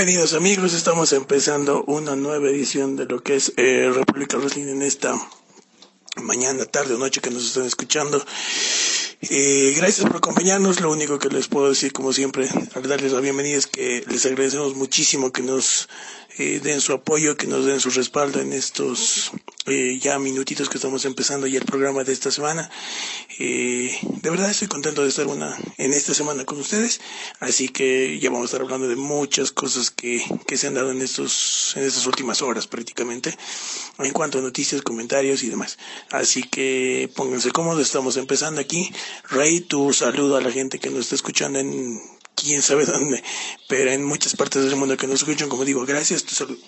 Bienvenidos amigos, estamos empezando una nueva edición de lo que es eh, República Wrestling en esta mañana, tarde o noche que nos están escuchando. Eh, gracias por acompañarnos. Lo único que les puedo decir, como siempre, al darles la bienvenida es que les agradecemos muchísimo que nos eh, den su apoyo, que nos den su respaldo en estos eh, ya minutitos que estamos empezando ya el programa de esta semana. Eh, de verdad estoy contento de estar una en esta semana con ustedes, así que ya vamos a estar hablando de muchas cosas que, que se han dado en estos en estas últimas horas prácticamente, en cuanto a noticias, comentarios y demás. Así que pónganse cómodos, estamos empezando aquí. Rey, tu saludo a la gente que nos está escuchando en quién sabe dónde, pero en muchas partes del mundo que nos escuchan, como digo, gracias, tu salud.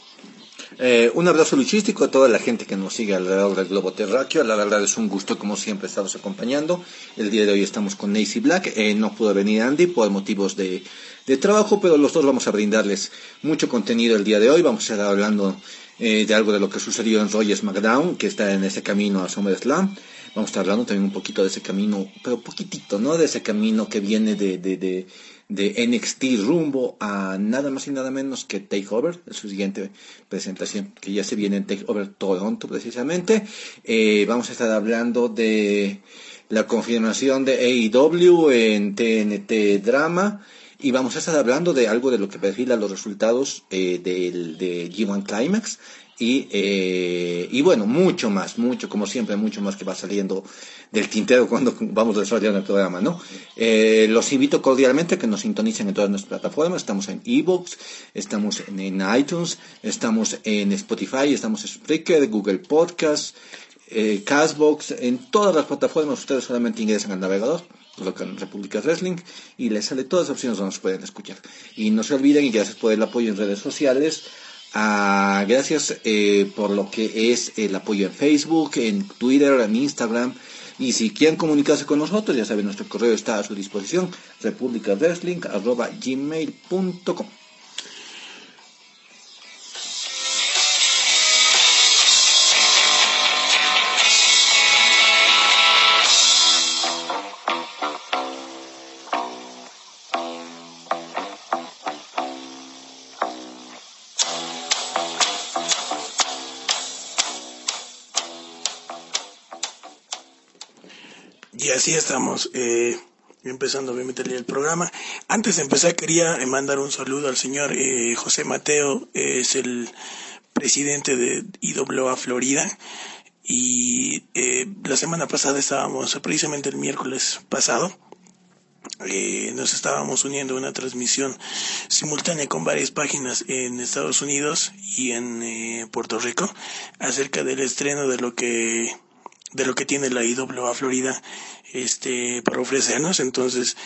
Eh, un abrazo luchístico a toda la gente que nos sigue alrededor del globo terráqueo. La verdad es un gusto, como siempre, estarnos acompañando. El día de hoy estamos con Nacy Black. Eh, no pudo venir Andy por motivos de, de, trabajo, pero los dos vamos a brindarles mucho contenido el día de hoy. Vamos a estar hablando eh, de algo de lo que sucedió en Roy SmackDown, que está en ese camino a SummerSlam. Vamos a estar hablando también un poquito de ese camino, pero poquitito, ¿no? De ese camino que viene de, de, de de NXT rumbo a nada más y nada menos que Takeover, su siguiente presentación, que ya se viene en Takeover Toronto precisamente. Eh, vamos a estar hablando de la confirmación de AEW en TNT Drama. Y vamos a estar hablando de algo de lo que perfila los resultados eh, del, de G1 Climax y, eh, y bueno, mucho más, mucho, como siempre, mucho más que va saliendo del tintero cuando vamos desarrollando el programa, ¿no? Eh, los invito cordialmente a que nos sintonicen en todas nuestras plataformas. Estamos en ebooks, estamos en, iTunes, estamos en Spotify, estamos en Spreaker, Google Podcast, eh, Castbox, en todas las plataformas. Ustedes solamente ingresan al navegador colocan República Wrestling y les sale todas las opciones donde nos pueden escuchar. Y no se olviden, y gracias por el apoyo en redes sociales, Ah, gracias eh, por lo que es el apoyo en Facebook, en Twitter, en Instagram. Y si quieren comunicarse con nosotros, ya saben, nuestro correo está a su disposición, republicawrestling.gmail.com. así estamos. Eh, empezando obviamente el programa. Antes de empezar quería mandar un saludo al señor eh, José Mateo, es el presidente de IWA Florida. Y eh, la semana pasada estábamos, precisamente el miércoles pasado, eh, nos estábamos uniendo a una transmisión simultánea con varias páginas en Estados Unidos y en eh, Puerto Rico acerca del estreno de lo que de lo que tiene la IWA Florida este para ofrecernos. Entonces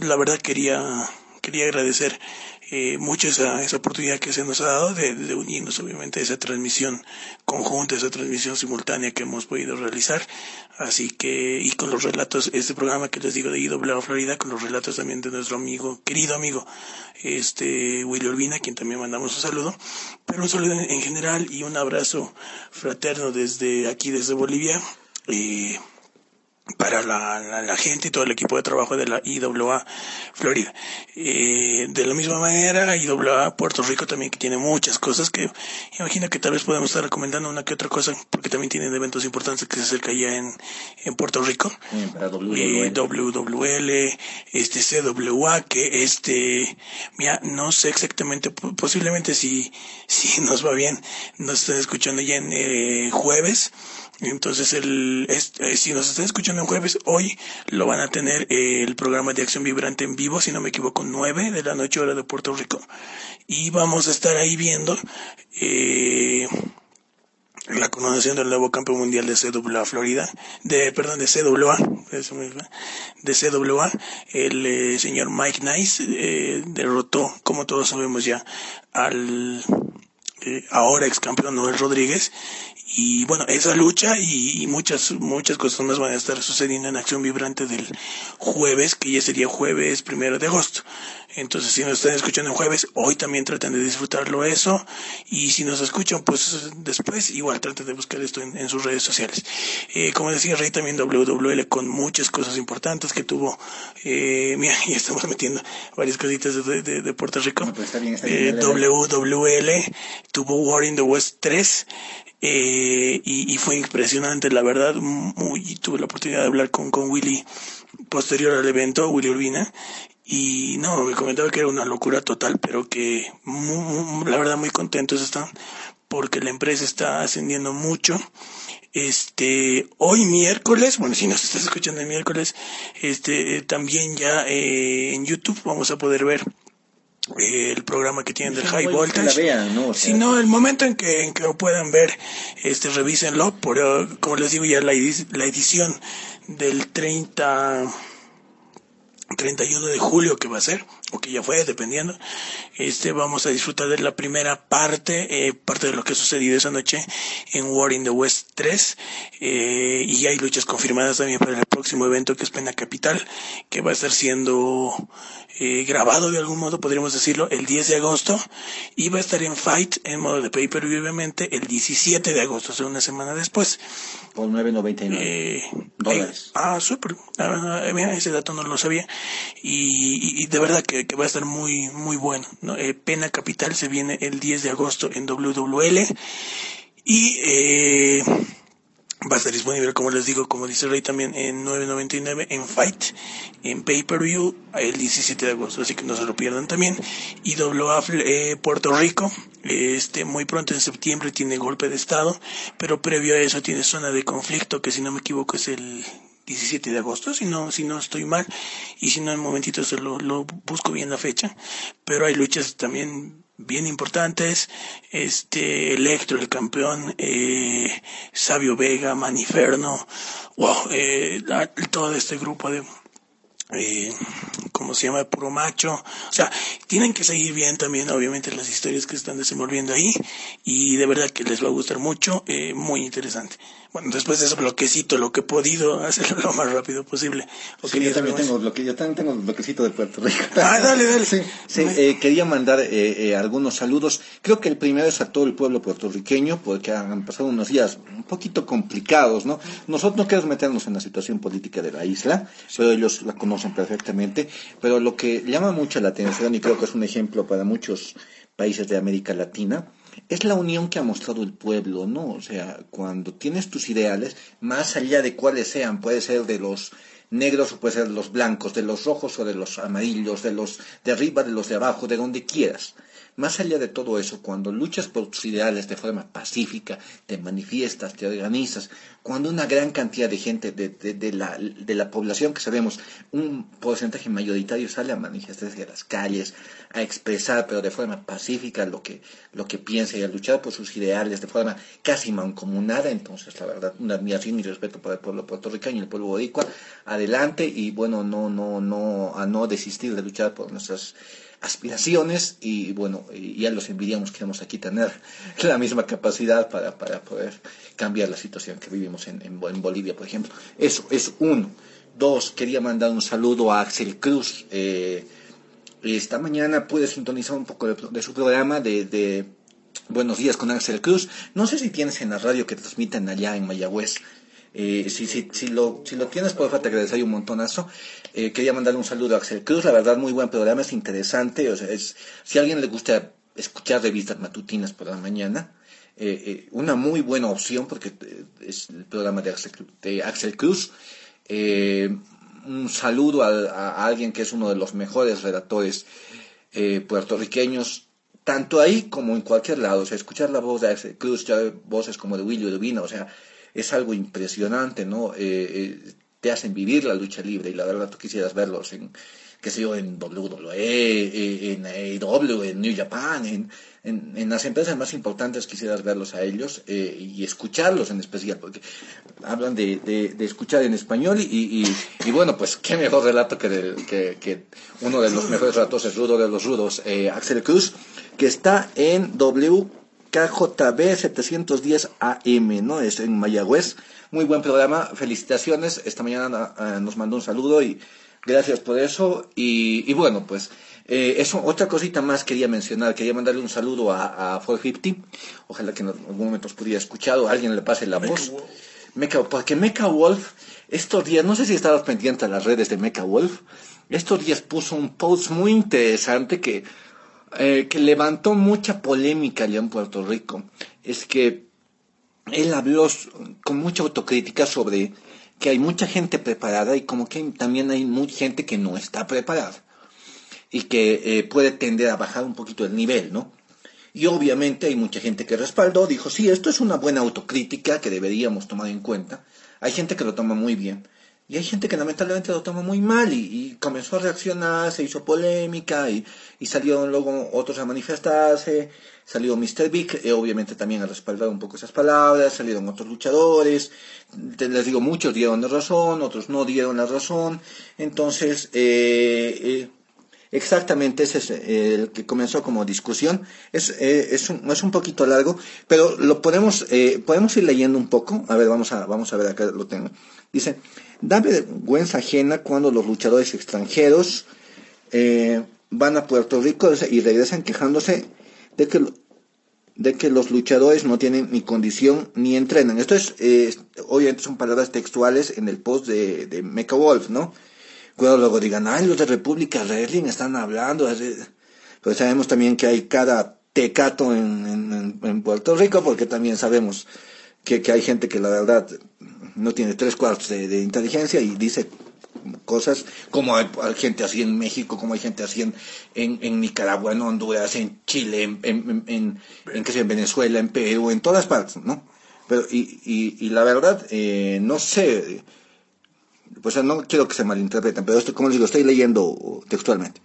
la verdad quería quería agradecer eh, mucho esa, esa oportunidad que se nos ha dado de, de, unirnos obviamente a esa transmisión conjunta, esa transmisión simultánea que hemos podido realizar. Así que, y con los relatos, este programa que les digo de IWA Florida, con los relatos también de nuestro amigo, querido amigo, este Willy Urbina, quien también mandamos un saludo, pero un saludo en, general y un abrazo fraterno desde aquí, desde Bolivia. Eh, para la, la, gente y todo el equipo de trabajo de la IWA Florida. Eh, de la misma manera, IWA Puerto Rico también que tiene muchas cosas que imagino que tal vez podemos estar recomendando una que otra cosa porque también tienen eventos importantes que se acerca ya en, en Puerto Rico. Eh, WWL, este CWA, que este, mira, no sé exactamente, posiblemente si, si nos va bien, nos están escuchando ya en eh, jueves entonces, el, eh, si nos están escuchando en jueves, hoy lo van a tener eh, el programa de Acción Vibrante en vivo, si no me equivoco, 9 de la noche hora de Puerto Rico. Y vamos a estar ahí viendo eh, la coronación del nuevo campeón mundial de CWA Florida, de, perdón, de CWA, de CWA, el eh, señor Mike Nice derrotó, como todos sabemos ya, al ahora ex campeón Noel Rodríguez y bueno, esa lucha y, muchas, muchas cosas más van a estar sucediendo en Acción Vibrante del jueves, que ya sería jueves primero de agosto. Entonces, si nos están escuchando en jueves, hoy también traten de disfrutarlo eso. Y si nos escuchan, pues después, igual traten de buscar esto en, sus redes sociales. Eh, como decía Rey, también WWL con muchas cosas importantes que tuvo. Eh, mira, ya estamos metiendo varias cositas de, Puerto Rico. Pues eh, WWL tuvo War in the West 3. Eh, y, fue impresionante, la verdad, muy, tuve la oportunidad de hablar con, con Willy posterior al evento, Willy Urbina, y no, me comentaba que era una locura total, pero que la verdad muy contentos están porque la empresa está ascendiendo mucho. Este, hoy miércoles, bueno, si nos estás escuchando el miércoles, este, también ya eh, en YouTube vamos a poder ver el programa que tienen del High Voltage. si no, el momento en que, en que lo puedan ver, este, revísenlo. Por, como les digo, ya la, la edición del 30 31 de julio que va a ser, o que ya fue, dependiendo, este, vamos a disfrutar de la primera parte, eh, parte de lo que ha sucedido esa noche en War in the West 3, eh, y hay luchas confirmadas también para el próximo evento que es Pena Capital, que va a estar siendo eh, grabado de algún modo, podríamos decirlo, el 10 de agosto y va a estar en Fight en modo de pay-per-view obviamente el 17 de agosto, o sea, una semana después. Por 9.99 eh, dólares. ah, súper. Ah, ese dato no lo sabía. Y, de verdad que, va a estar muy, muy bueno. ¿no? Eh, Pena Capital se viene el 10 de agosto en WWL. Y eh, Va a estar disponible, como les digo, como dice Rey, también en 9.99 en Fight, en Pay-Per-View, el 17 de agosto, así que no se lo pierdan también. Y WAF eh, Puerto Rico, este, muy pronto en septiembre tiene golpe de estado, pero previo a eso tiene zona de conflicto, que si no me equivoco es el 17 de agosto, si no, si no estoy mal, y si no en momentito se lo, lo busco bien la fecha, pero hay luchas también bien importantes, este Electro, el campeón, eh, Sabio Vega, Maniferno, wow, eh, todo este grupo de eh, como se llama, puro macho. O sea, tienen que seguir bien también, obviamente, las historias que están desenvolviendo ahí. Y de verdad que les va a gustar mucho, eh, muy interesante. Bueno, después de ese bloquecito, lo que he podido hacerlo lo más rápido posible. Sí, yo también tengo bloque, yo también tengo bloquecito de Puerto Rico. Ah, dale, dale. Sí, sí eh, quería mandar eh, eh, algunos saludos. Creo que el primero es a todo el pueblo puertorriqueño, porque han pasado unos días un poquito complicados, ¿no? Nosotros no queremos meternos en la situación política de la isla, pero ellos la conocen perfectamente. Pero lo que llama mucho la atención, y creo que es un ejemplo para muchos países de América Latina, es la unión que ha mostrado el pueblo, ¿no? O sea, cuando tienes tus ideales, más allá de cuáles sean, puede ser de los negros o puede ser de los blancos, de los rojos o de los amarillos, de los de arriba, de los de abajo, de donde quieras. Más allá de todo eso, cuando luchas por tus ideales de forma pacífica, te manifiestas, te organizas, cuando una gran cantidad de gente de, de, la, de la población que sabemos, un porcentaje mayoritario sale a manifestarse en las calles, a expresar, pero de forma pacífica, lo que, lo que piensa y a luchar por sus ideales de forma casi mancomunada, entonces la verdad, una admiración y respeto para el pueblo puertorriqueño y el pueblo boricua, adelante y bueno, no, no, no, a no desistir de luchar por nuestras aspiraciones y bueno, ya los envidiamos, queremos aquí tener la misma capacidad para, para poder cambiar la situación que vivimos en, en, Bolivia, por ejemplo. Eso es uno. Dos, quería mandar un saludo a Axel Cruz. Eh, esta mañana pude sintonizar un poco de, su programa de, de, Buenos días con Axel Cruz. No sé si tienes en la radio que transmiten allá en Mayagüez. Eh, si, si, si, lo, si lo tienes, por favor, te agradecería un montonazo. Eh, quería mandarle un saludo a Axel Cruz, la verdad, muy buen programa, es interesante. O sea, es, si a alguien le gusta escuchar revistas matutinas por la mañana, eh, eh una muy buena opción porque es el programa de Axel, de Axel Cruz. Un saludo a, a, alguien que es uno de los mejores redactores puertorriqueños, tanto ahí como en cualquier lado. O sea, escuchar la voz de Axel Cruz, ya voces como de Willy Urbina, o sea, es algo impresionante, ¿no? te hacen vivir la lucha libre y la verdad tú quisieras verlos en, qué sé yo, en WWE, eh, en AEW, en New Japan, en, en, las empresas más importantes quisieras verlos a ellos eh, y escucharlos en especial, porque hablan de, de, escuchar en español y, y, bueno, pues qué mejor relato que, que, que, uno de los mejores relatos es Rudo de los Rudos, eh, Axel Cruz, que está en WKJB 710 AM, ¿no? Es en Mayagüez muy buen programa, felicitaciones. Esta mañana ah, nos mandó un saludo y gracias por eso. Y, bueno, pues Eh, eso, otra cosita más quería mencionar, quería mandarle un saludo a, a 450, ojalá que en algún momento os pudiera escuchar o alguien le pase la voz. Mecha, porque Mecha Wolf, estos días, no sé si estabas pendiente a las redes de Mecha Wolf, estos días puso un post muy interesante que, eh, que levantó mucha polémica allá en Puerto Rico. Es que él habló con mucha autocrítica sobre que hay mucha gente preparada y como que también hay mucha gente que no está preparada y que eh, puede tender a bajar un poquito el nivel, ¿no? Y obviamente hay mucha gente que respaldó, dijo, sí, esto es una buena autocrítica que deberíamos tomar en cuenta. Hay gente que lo toma muy bien. Y hay gente que lamentablemente lo toma muy mal y, comenzó a reaccionar, se hizo polémica y, y, salieron luego otros a manifestarse. Salió Mr. Big, eh, obviamente también a respaldar un poco esas palabras, salieron otros luchadores. les digo, muchos dieron la razón, otros no dieron la razón. Entonces, eh, eh Exactamente, ese es eh, el que comenzó como discusión. Es, es, un, es un poquito largo, pero lo podemos, podemos ir leyendo un poco. A ver, vamos a, vamos a ver acá lo tengo. Dice, da vergüenza ajena cuando los luchadores extranjeros van a Puerto Rico y regresan quejándose de que, de que los luchadores no tienen ni condición ni entrenan. Esto es, obviamente son palabras textuales en el post de, de Mecha Wolf, ¿no? Cuando luego digan, ay, los de República Wrestling están hablando. Pues sabemos también que hay cada tecato en, en, Puerto Rico, porque también sabemos que, que, hay gente que la verdad no tiene tres cuartos de, inteligencia y dice cosas como hay, gente así en México, como hay gente así en, en, Nicaragua, en Honduras, en Chile, en, en, en, en Venezuela, en Perú, en todas partes, ¿no? Pero, y, y, la verdad, eh, no sé, pues no quiero que se malinterpreten, pero esto, como les digo, estoy leyendo textualmente.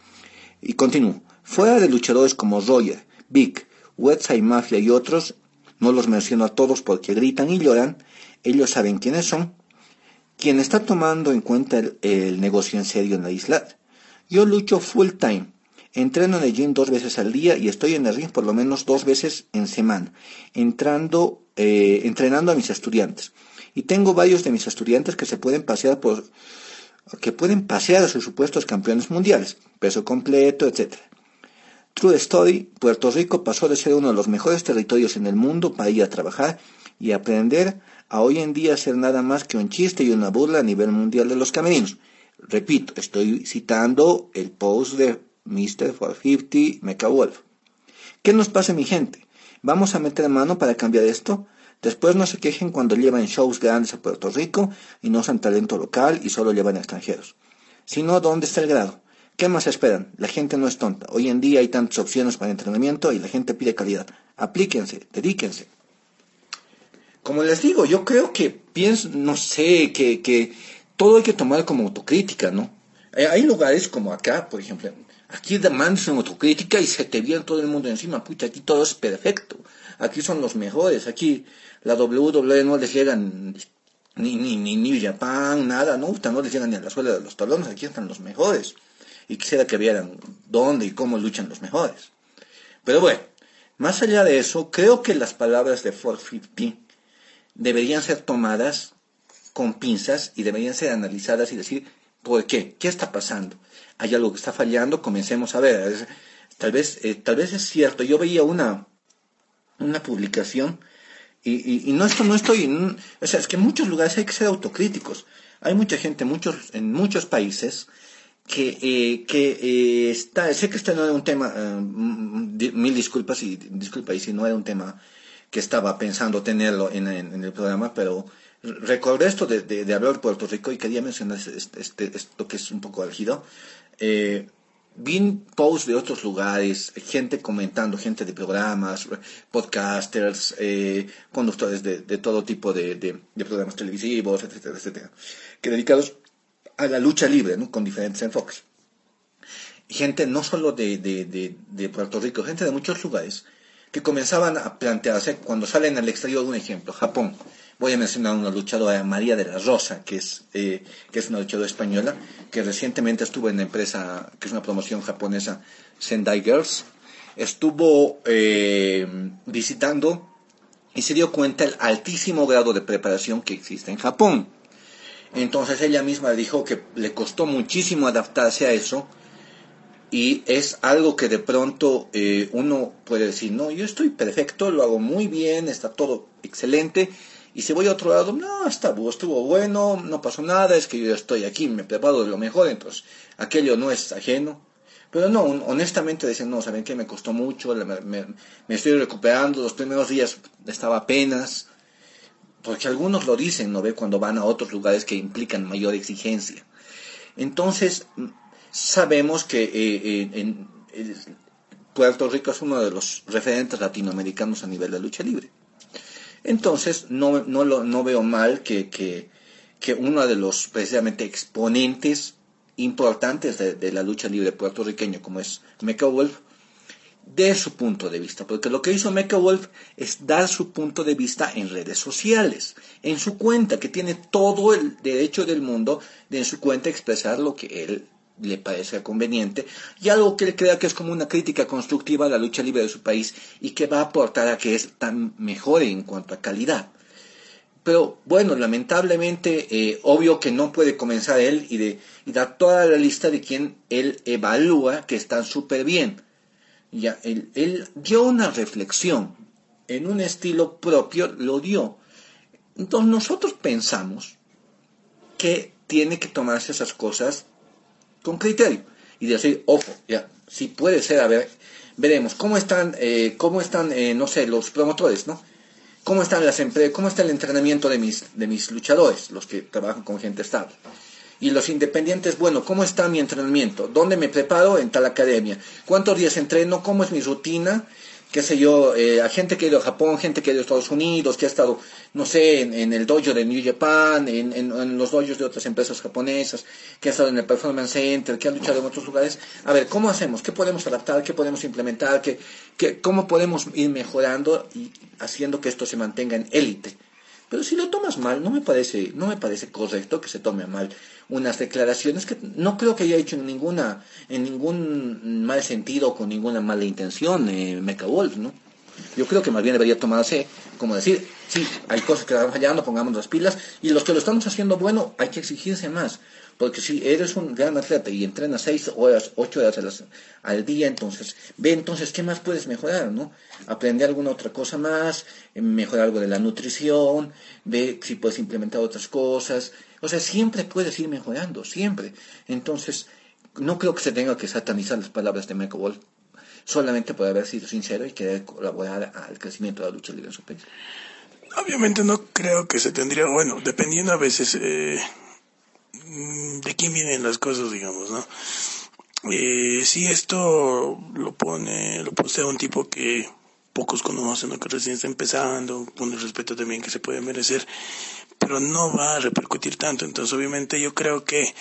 Y continúo. Fuera de luchadores como Roger, Vic, Westside Mafia y otros, no los menciono a todos porque gritan y lloran, ellos saben quiénes son, quien está tomando en cuenta el, negocio en serio en la isla. Yo lucho full time, entreno en el gym dos veces al día y estoy en el ring por lo menos dos veces en semana, entrando, eh, entrenando a mis estudiantes. Y tengo varios de mis estudiantes que se pueden pasear por, que pueden pasear a sus supuestos campeones mundiales, peso completo, etc. True Story, Puerto Rico pasó de ser uno de los mejores territorios en el mundo para ir a trabajar y aprender a hoy en día ser nada más que un chiste y una burla a nivel mundial de los camerinos. Repito, estoy citando el post de Mr. 450 Mecha Wolf. ¿Qué nos pasa, mi gente? ¿Vamos a meter mano para cambiar esto? Después no se quejen cuando llevan shows grandes a Puerto Rico y no usan talento local y solo llevan extranjeros. Si no, ¿dónde está el grado? ¿Qué más esperan? La gente no es tonta. Hoy en día hay tantas opciones para entrenamiento y la gente pide calidad. Aplíquense, dedíquense. Como les digo, yo creo que pienso, no sé, que, que todo hay que tomar como autocrítica, ¿no? Eh, hay lugares como acá, por ejemplo, aquí demandas autocrítica y se te viene todo el mundo encima, pucha, aquí todo es perfecto, aquí son los mejores, aquí la WWE no les llegan ni, ni, ni, ni Japan, nada, no, no les llegan ni a la suela de los talones, aquí están los mejores. Y quisiera que vieran dónde y cómo luchan los mejores. Pero bueno, más allá de eso, creo que las palabras de 450 deberían ser tomadas con pinzas y deberían ser analizadas y decir, ¿por qué? ¿Qué está pasando? ¿Hay algo que está fallando? Comencemos a ver. Tal vez, eh, tal vez es cierto. Yo veía una, una publicación y, y, no esto no estoy, o sea, es que en muchos lugares hay que ser autocríticos. Hay mucha gente, muchos, en muchos países, que, eh, que eh, está, sé que este no era un tema, eh, mil disculpas y disculpa y si no era un tema que estaba pensando tenerlo en, en, el programa, pero recordé esto de, de, de, hablar de Puerto Rico y quería mencionar este, este, esto que es un poco álgido. Eh, vi posts de otros lugares, gente comentando, gente de programas, podcasters, eh, conductores de, todo tipo de, programas televisivos, etcétera, etcétera, que dedicados a la lucha libre, ¿no? con diferentes enfoques. Gente no solo de, de Puerto Rico, gente de muchos lugares, que comenzaban a plantearse, cuando salen al exterior, un ejemplo, Japón, Voy a mencionar una luchadora, María de la Rosa, que es, eh, que es una luchadora española, que recientemente estuvo en la empresa, que es una promoción japonesa, Sendai Girls. Estuvo eh, visitando y se dio cuenta el altísimo grado de preparación que existe en Japón. Entonces ella misma dijo que le costó muchísimo adaptarse a eso y es algo que de pronto eh, uno puede decir, no, yo estoy perfecto, lo hago muy bien, está todo excelente, y si voy a otro lado, no, está, estuvo bueno, no pasó nada, es que yo estoy aquí, me preparo de lo mejor, entonces aquello no es ajeno. Pero no, honestamente dicen, no, ¿saben qué? Me costó mucho, me, estoy recuperando, los primeros días estaba apenas, porque algunos lo dicen, ¿no ve? Cuando van a otros lugares que implican mayor exigencia. Entonces, sabemos que eh, en, Puerto Rico es uno de los referentes latinoamericanos a nivel de lucha libre. Entonces, no, no, lo, no veo mal que, que, que uno de los precisamente exponentes importantes de, la lucha libre puertorriqueña, como es Mecha Wolf, de su punto de vista, porque lo que hizo Mecha Wolf es dar su punto de vista en redes sociales, en su cuenta, que tiene todo el derecho del mundo de en su cuenta expresar lo que él le parece conveniente y algo que él crea que es como una crítica constructiva a la lucha libre de su país y que va a aportar a que es tan mejore en cuanto a calidad. Pero bueno, lamentablemente, eh, obvio que no puede comenzar él y, de, dar toda la lista de quien él evalúa que están súper bien. Ya, él dio una reflexión en un estilo propio, lo dio. Entonces nosotros pensamos que tiene que tomarse esas cosas con criterio y decir, ojo, ya, si puede ser, a ver, veremos cómo están, eh, cómo están, eh, no sé, los promotores, ¿no? cómo están las cómo está el entrenamiento de mis, de mis luchadores, los que trabajan con gente estable. Y los independientes, bueno, ¿cómo está mi entrenamiento? ¿Dónde me preparo? En tal academia. ¿Cuántos días entreno? ¿Cómo es mi rutina? Qué sé yo, eh, a gente que ha ido a Japón, gente que ha ido a Estados Unidos, que ha estado, no sé, en, el dojo de New Japan, en, en, los dojos de otras empresas japonesas, que ha estado en el Performance Center, que ha luchado en otros lugares. A ver, ¿cómo hacemos? ¿Qué podemos adaptar? ¿Qué podemos implementar? ¿Qué, qué, ¿Cómo podemos ir mejorando y haciendo que esto se mantenga en élite? Pero si lo tomas mal, no me parece, no me parece correcto que se tome mal unas declaraciones que no creo que haya hecho en ninguna, en ningún mal sentido, con ninguna mala intención, eh, Mecha Wolf, ¿no? Yo creo que más bien debería tomarse como decir, sí, hay cosas que están fallando, pongamos las pilas, y los que lo estamos haciendo bueno, hay que exigirse más. Porque si eres un gran atleta y entrenas seis horas, ocho horas al día, entonces ve entonces qué más puedes mejorar, ¿no? Aprender alguna otra cosa más, eh, mejorar algo de la nutrición, ve si puedes implementar otras cosas. O sea, siempre puedes ir mejorando, siempre. Entonces, no creo que se tenga que satanizar las palabras de Michael Wolf solamente por haber sido sincero y querer colaborar al crecimiento de la lucha libre en su país. Obviamente no creo que se tendría, bueno, dependiendo a veces eh, de quién vienen las cosas, digamos, ¿no? Eh, si esto lo pone, lo posee un tipo que pocos conocen o que recién está empezando, con el respeto también que se puede merecer, pero no va a repercutir tanto. Entonces, obviamente, yo creo que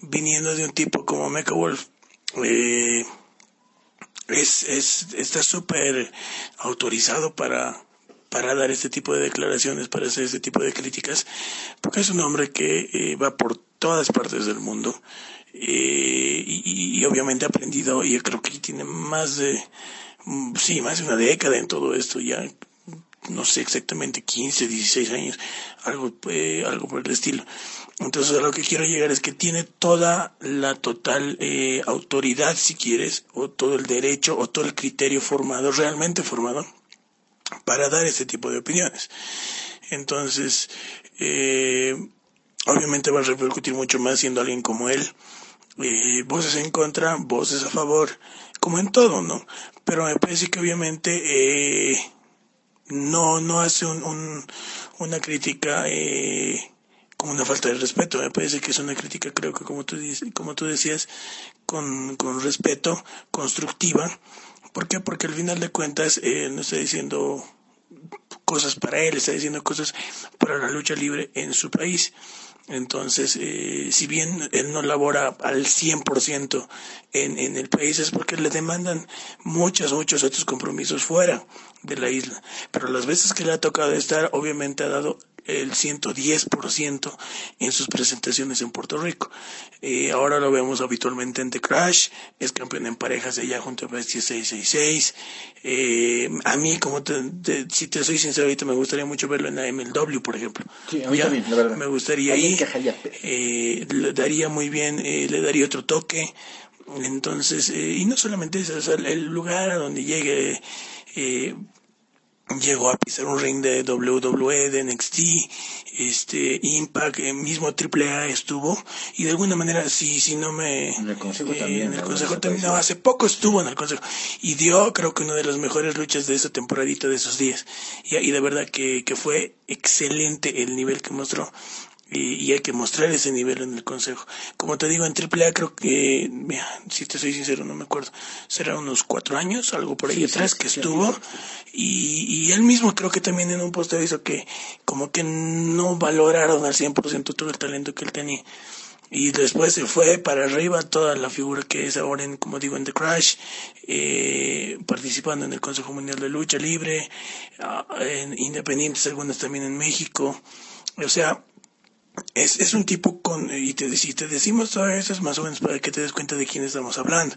viniendo de un tipo como Mecha Wolf, eh, es, es, está súper autorizado para para dar este tipo de declaraciones, para hacer este tipo de críticas, porque es un hombre que eh, va por todas partes del mundo eh, y, obviamente ha aprendido, y creo que tiene más de, mm, sí, más de una década en todo esto, ya no sé exactamente 15, 16 años, algo, eh, algo por el estilo. Entonces a lo que quiero llegar es que tiene toda la total autoridad, si quieres, o todo el derecho, o todo el criterio formado, realmente formado, para dar ese tipo de opiniones. Entonces, eh, obviamente va a repercutir mucho más siendo alguien como él. Eh, voces en contra, voces a favor, como en todo, ¿no? Pero me parece que obviamente eh, no, no hace un, una crítica eh, como una falta de respeto. Me parece que es una crítica, creo que como tú, como tú decías, con, con respeto, constructiva ¿Por qué? Porque al final de cuentas eh, no está diciendo cosas para él, está diciendo cosas para la lucha libre en su país. Entonces, eh, si bien él no labora al 100% en, en el país, es porque le demandan muchos, muchos otros compromisos fuera de la isla. Pero las veces que le ha tocado estar, obviamente ha dado el 110% en sus presentaciones en Puerto Rico. Eh, ahora lo vemos habitualmente en The Crash, es campeón en parejas allá junto a Bestia 666. Eh, a mí, como si te soy sincero, ahorita me gustaría mucho verlo en la MLW, por ejemplo. Sí, a mí también, la verdad. Me gustaría ahí. Eh, le daría muy bien, eh, le daría otro toque. Entonces, eh, y no solamente eso, el lugar a donde llegue eh, llegó a pisar un ring de WWE, de NXT, este, Impact, el mismo AAA estuvo, y de alguna manera, si, si no me... En el Consejo también. En el Consejo también, no, hace poco estuvo en el Consejo, y dio, creo que una de las mejores luchas de esa temporadita de esos días, y, y de verdad que, que fue excelente el nivel que mostró y, hay que mostrar ese nivel en el consejo. Como te digo, en AAA creo que, mira, si te soy sincero, no me acuerdo, será unos cuatro años, algo por ahí atrás que estuvo, y, y él mismo creo que también en un post hizo que como que no valoraron al 100% todo el talento que él tenía. Y después se fue para arriba toda la figura que es ahora, en, como digo, en The Crash, eh, participando en el Consejo Mundial de Lucha Libre, ah, en independientes algunas también en México. O sea, es, es un tipo con, y te, si te decimos todo eso es más o menos para que te des cuenta de quién estamos hablando.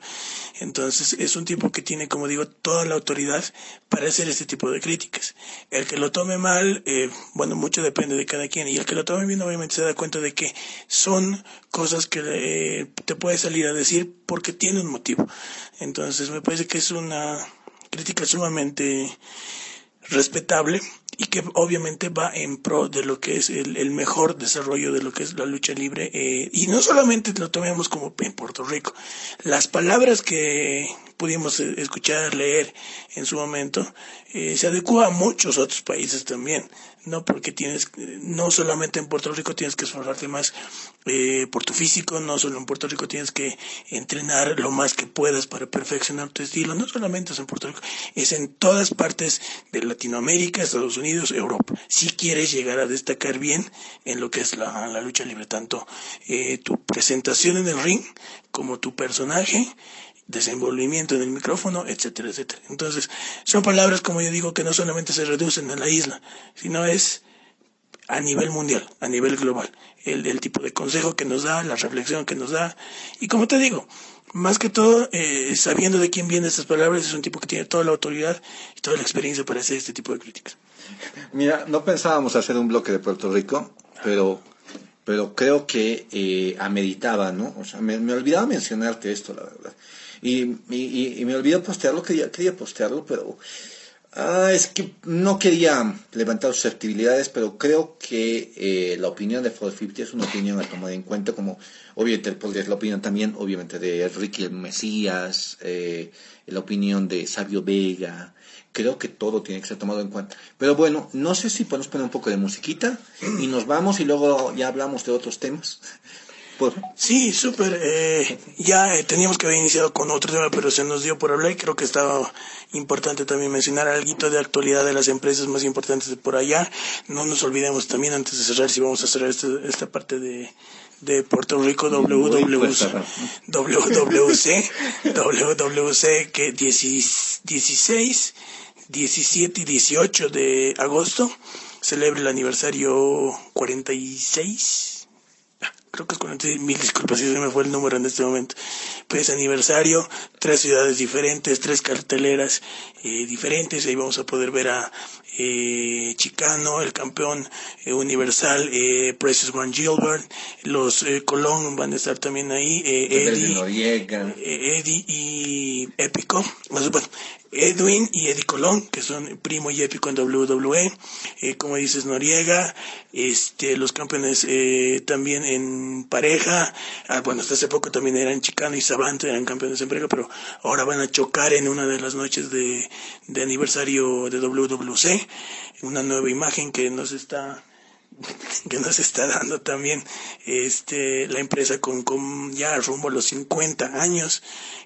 Entonces, es un tipo que tiene, como digo, toda la autoridad para hacer este tipo de críticas. El que lo tome mal, eh, bueno, mucho depende de cada quien. Y el que lo tome bien, obviamente se da cuenta de que son cosas que te puede salir a decir porque tiene un motivo. Entonces, me parece que es una crítica sumamente respetable y que obviamente va en pro de lo que es el, el mejor desarrollo de lo que es la lucha libre eh, y no solamente lo tomemos como en Puerto Rico. Las palabras que pudimos eh, escuchar leer en su momento eh, se adecua a muchos otros países también no porque tienes no solamente en Puerto Rico tienes que esforzarte más eh, por tu físico no solo en Puerto Rico tienes que entrenar lo más que puedas para perfeccionar tu estilo no solamente es en Puerto Rico es en todas partes de Latinoamérica Estados Unidos Europa. Si quieres llegar a destacar bien en lo que es la, lucha libre tanto eh, tu presentación en el ring como tu personaje desenvolvimiento en el micrófono, etcétera, etcétera. Entonces, son palabras, como yo digo, que no solamente se reducen a la isla, sino es a nivel mundial, a nivel global, el, el tipo de consejo que nos da, la reflexión que nos da, y como te digo, más que todo, eh, sabiendo de quién vienen estas palabras, es un tipo que tiene toda la autoridad y toda la experiencia para hacer este tipo de críticas. Mira, no pensábamos hacer un bloque de Puerto Rico, pero, pero creo que eh, ameritaba, ¿no? O sea, me, me olvidaba mencionarte esto, la verdad. Y, y, y me olvidó postearlo, quería, quería postearlo, pero ah, es que no quería levantar susceptibilidades, pero creo que eh, la opinión de 450 es una opinión a tomar en cuenta, como obviamente es la opinión también, obviamente, de Ricky Mesías, eh, la opinión de Sabio Vega, creo que todo tiene que ser tomado en cuenta. Pero bueno, no sé si podemos poner un poco de musiquita y nos vamos y luego ya hablamos de otros temas. Sí, súper. Eh, ya eh, teníamos que haber iniciado con otro tema, pero se nos dio por hablar y creo que estaba importante también mencionar algo de actualidad de las empresas más importantes de por allá. No nos olvidemos también, antes de cerrar, si vamos a cerrar esta, esta parte de, de Puerto Rico WWC, WWC, WWC que 16, 17 y 18 de agosto celebra el aniversario 46 creo que es 40 mil disculpas si se me fue el número en este momento. Pues aniversario, tres ciudades diferentes, tres carteleras eh, diferentes, ahí vamos a poder ver a eh, Chicano, el campeón eh, universal, eh, Precious One Gilbert, los eh, Colón van a estar también ahí, eh, Eddie, Eddie y Épico, bueno, Edwin y Eddie Colón, que son primo y épico en WWE, eh, como dices Noriega, este, los campeones eh, también en pareja, ah, bueno, hasta hace poco también eran Chicano y Savante, eran campeones en pareja, pero ahora van a chocar en una de las noches de, de aniversario de WWC, una nueva imagen que nos está que nos está dando también este la empresa con, con ya rumbo a los 50 años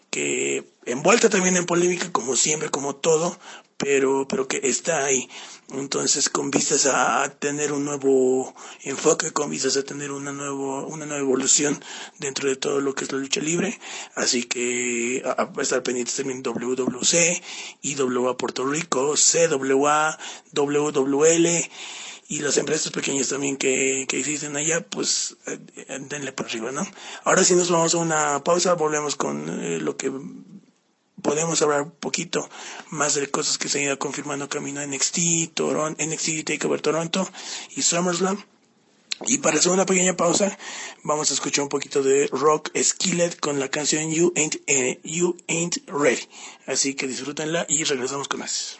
que envuelta también en polémica como siempre como todo pero pero que está ahí. Entonces con vistas a tener un nuevo enfoque con vistas a tener una nuevo una nueva evolución dentro de todo lo que es la lucha libre. Así que a, estar pendientes también WWC IWA Puerto Rico CWA WWL y las empresas pequeñas también que, que existen allá, pues eh, denle para arriba, ¿no? Ahora sí nos vamos a una pausa, volvemos con eh, lo que podemos hablar un poquito más de cosas que se han ido confirmando camino NXT, Toronto, NXT Takeover Toronto y SummerSlam. Y para hacer una pequeña pausa, vamos a escuchar un poquito de Rock Skillet con la canción You Ain't, eh, you Ain't Ready. Así que disfrútenla y regresamos con más.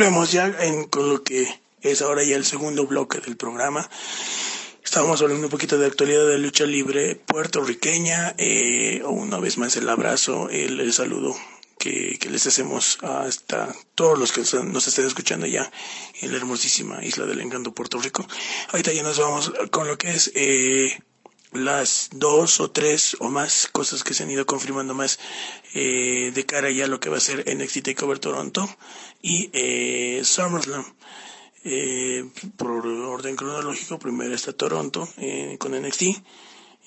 Volvemos ya con lo que es ahora ya el segundo bloque del programa. Estábamos hablando un poquito de actualidad de lucha libre puertorriqueña. Eh, una vez más el abrazo, el, saludo que, les hacemos hasta todos los que nos estén escuchando ya en la hermosísima isla del encanto Puerto Rico. Ahorita ya nos vamos con lo que es eh, las dos o tres o más cosas que se han ido confirmando más eh, de cara ya a lo que va a ser NXT TakeOver Toronto y eh, SummerSlam. Eh, por orden cronológico, primero está Toronto eh, con NXT.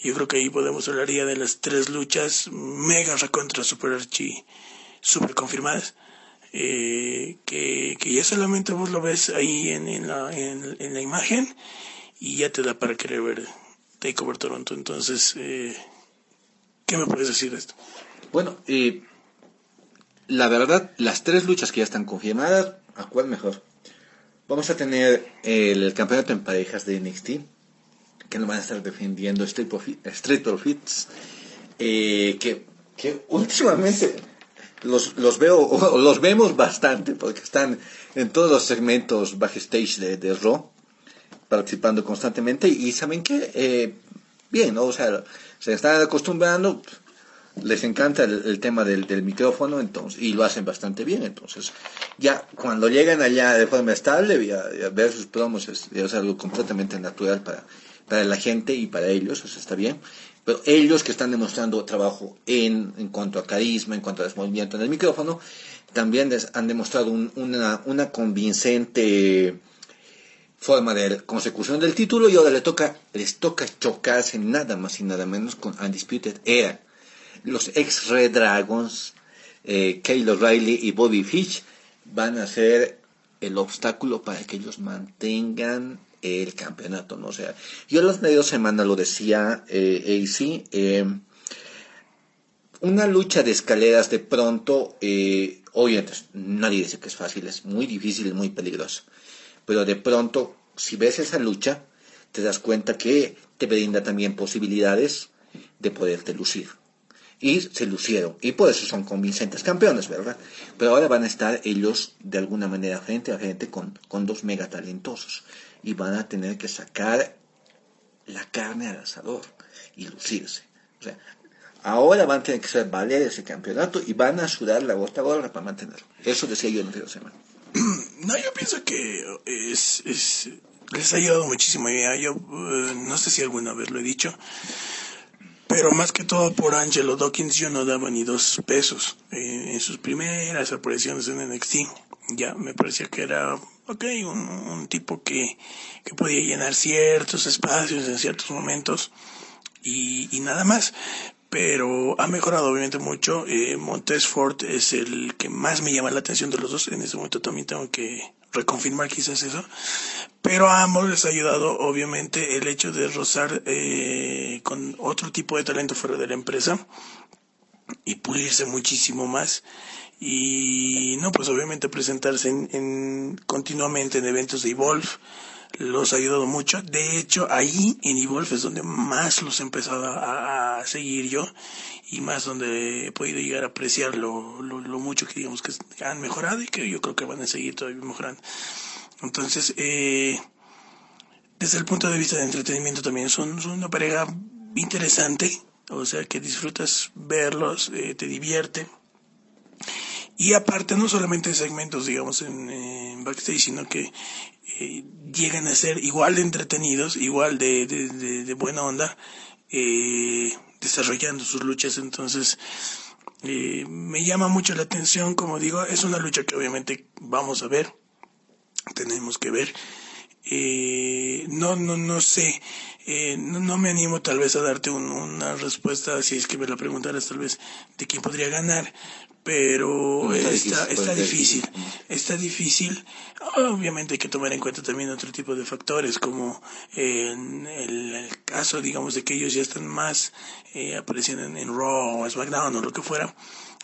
Yo creo que ahí podemos hablar ya de las tres luchas mega contra super archi, super confirmadas. Eh, que, que, ya solamente vos lo ves ahí en, en, la, en, en la imagen y ya te da para querer ver Takeover Toronto. Entonces, eh, ¿qué me puedes decir de esto? Bueno, eh, la verdad, las tres luchas que ya están confirmadas, ¿a cuál mejor? Vamos a tener el, campeonato en parejas de NXT, que lo van a estar defendiendo Street, Profits, eh, que, que últimamente los, los veo, los vemos bastante, porque están en todos los segmentos backstage de, de Raw participando constantemente y saben que, eh, bien, o sea, se están acostumbrando, les encanta el, tema del, micrófono entonces y lo hacen bastante bien. Entonces, ya cuando llegan allá de forma estable, a, ver sus promos es, algo completamente natural para, para la gente y para ellos, eso está bien. Pero ellos que están demostrando trabajo en, en cuanto a carisma, en cuanto a movimiento en el micrófono, también han demostrado una, una convincente forma de consecución del título y ahora le toca, les toca chocarse nada más y nada menos con Undisputed Era. Los ex Red Dragons, eh, Riley y Bobby Fish van a ser el obstáculo para que ellos mantengan el campeonato, ¿no? Sea, yo las medios semana lo decía eh, AC, eh, una lucha de escaleras de pronto, eh, obviamente nadie dice que es fácil, es muy difícil, muy peligroso pero de pronto, si ves esa lucha, te das cuenta que te brinda también posibilidades de poderte lucir. Y se lucieron, y por eso son convincentes campeones, ¿verdad? Pero ahora van a estar ellos de alguna manera frente a frente con, con dos mega talentosos, y van a tener que sacar la carne al asador y lucirse. O sea, ahora van a tener que ser valer ese campeonato y van a sudar la gota gorda para mantenerlo. Eso decía yo en el semana. No, yo pienso que es, es les ha ayudado muchísimo. Yo eh, no sé si alguna vez lo he dicho, pero más que todo por Angelo Dawkins yo no daba ni dos pesos eh, en sus primeras apariciones en NXT. Ya me parecía que era, ok, un, tipo que, que podía llenar ciertos espacios en ciertos momentos y nada más pero ha mejorado obviamente mucho. Eh, Montes Ford es el que más me llama la atención de los dos. En ese momento también tengo que reconfirmar quizás eso. Pero a ambos les ha ayudado obviamente el hecho de rozar eh, con otro tipo de talento fuera de la empresa y pulirse muchísimo más y no pues obviamente presentarse en, continuamente en eventos de Evolve los ha ayudado mucho de hecho ahí en Evolve es donde más los he empezado a, seguir yo y más donde he podido llegar a apreciar lo, lo, mucho que digamos que han mejorado y que yo creo que van a seguir todavía mejorando entonces eh, desde el punto de vista de entretenimiento también son, son una pareja interesante o sea que disfrutas verlos, eh, te divierte. Y aparte, no solamente segmentos, digamos, en, backstage, sino que eh, llegan a ser igual de entretenidos, igual de, de, buena onda, eh, desarrollando sus luchas. Entonces, me llama mucho la atención, como digo, es una lucha que obviamente vamos a ver, tenemos que ver. no, no, no sé eh, no, me animo tal vez a darte una respuesta, si es que me la preguntaras tal vez, de quién podría ganar, pero está, está, difícil, está difícil. Obviamente hay que tomar en cuenta también otro tipo de factores, como en el, caso, digamos, de que ellos ya están más eh, apareciendo en, Raw o SmackDown o lo que fuera.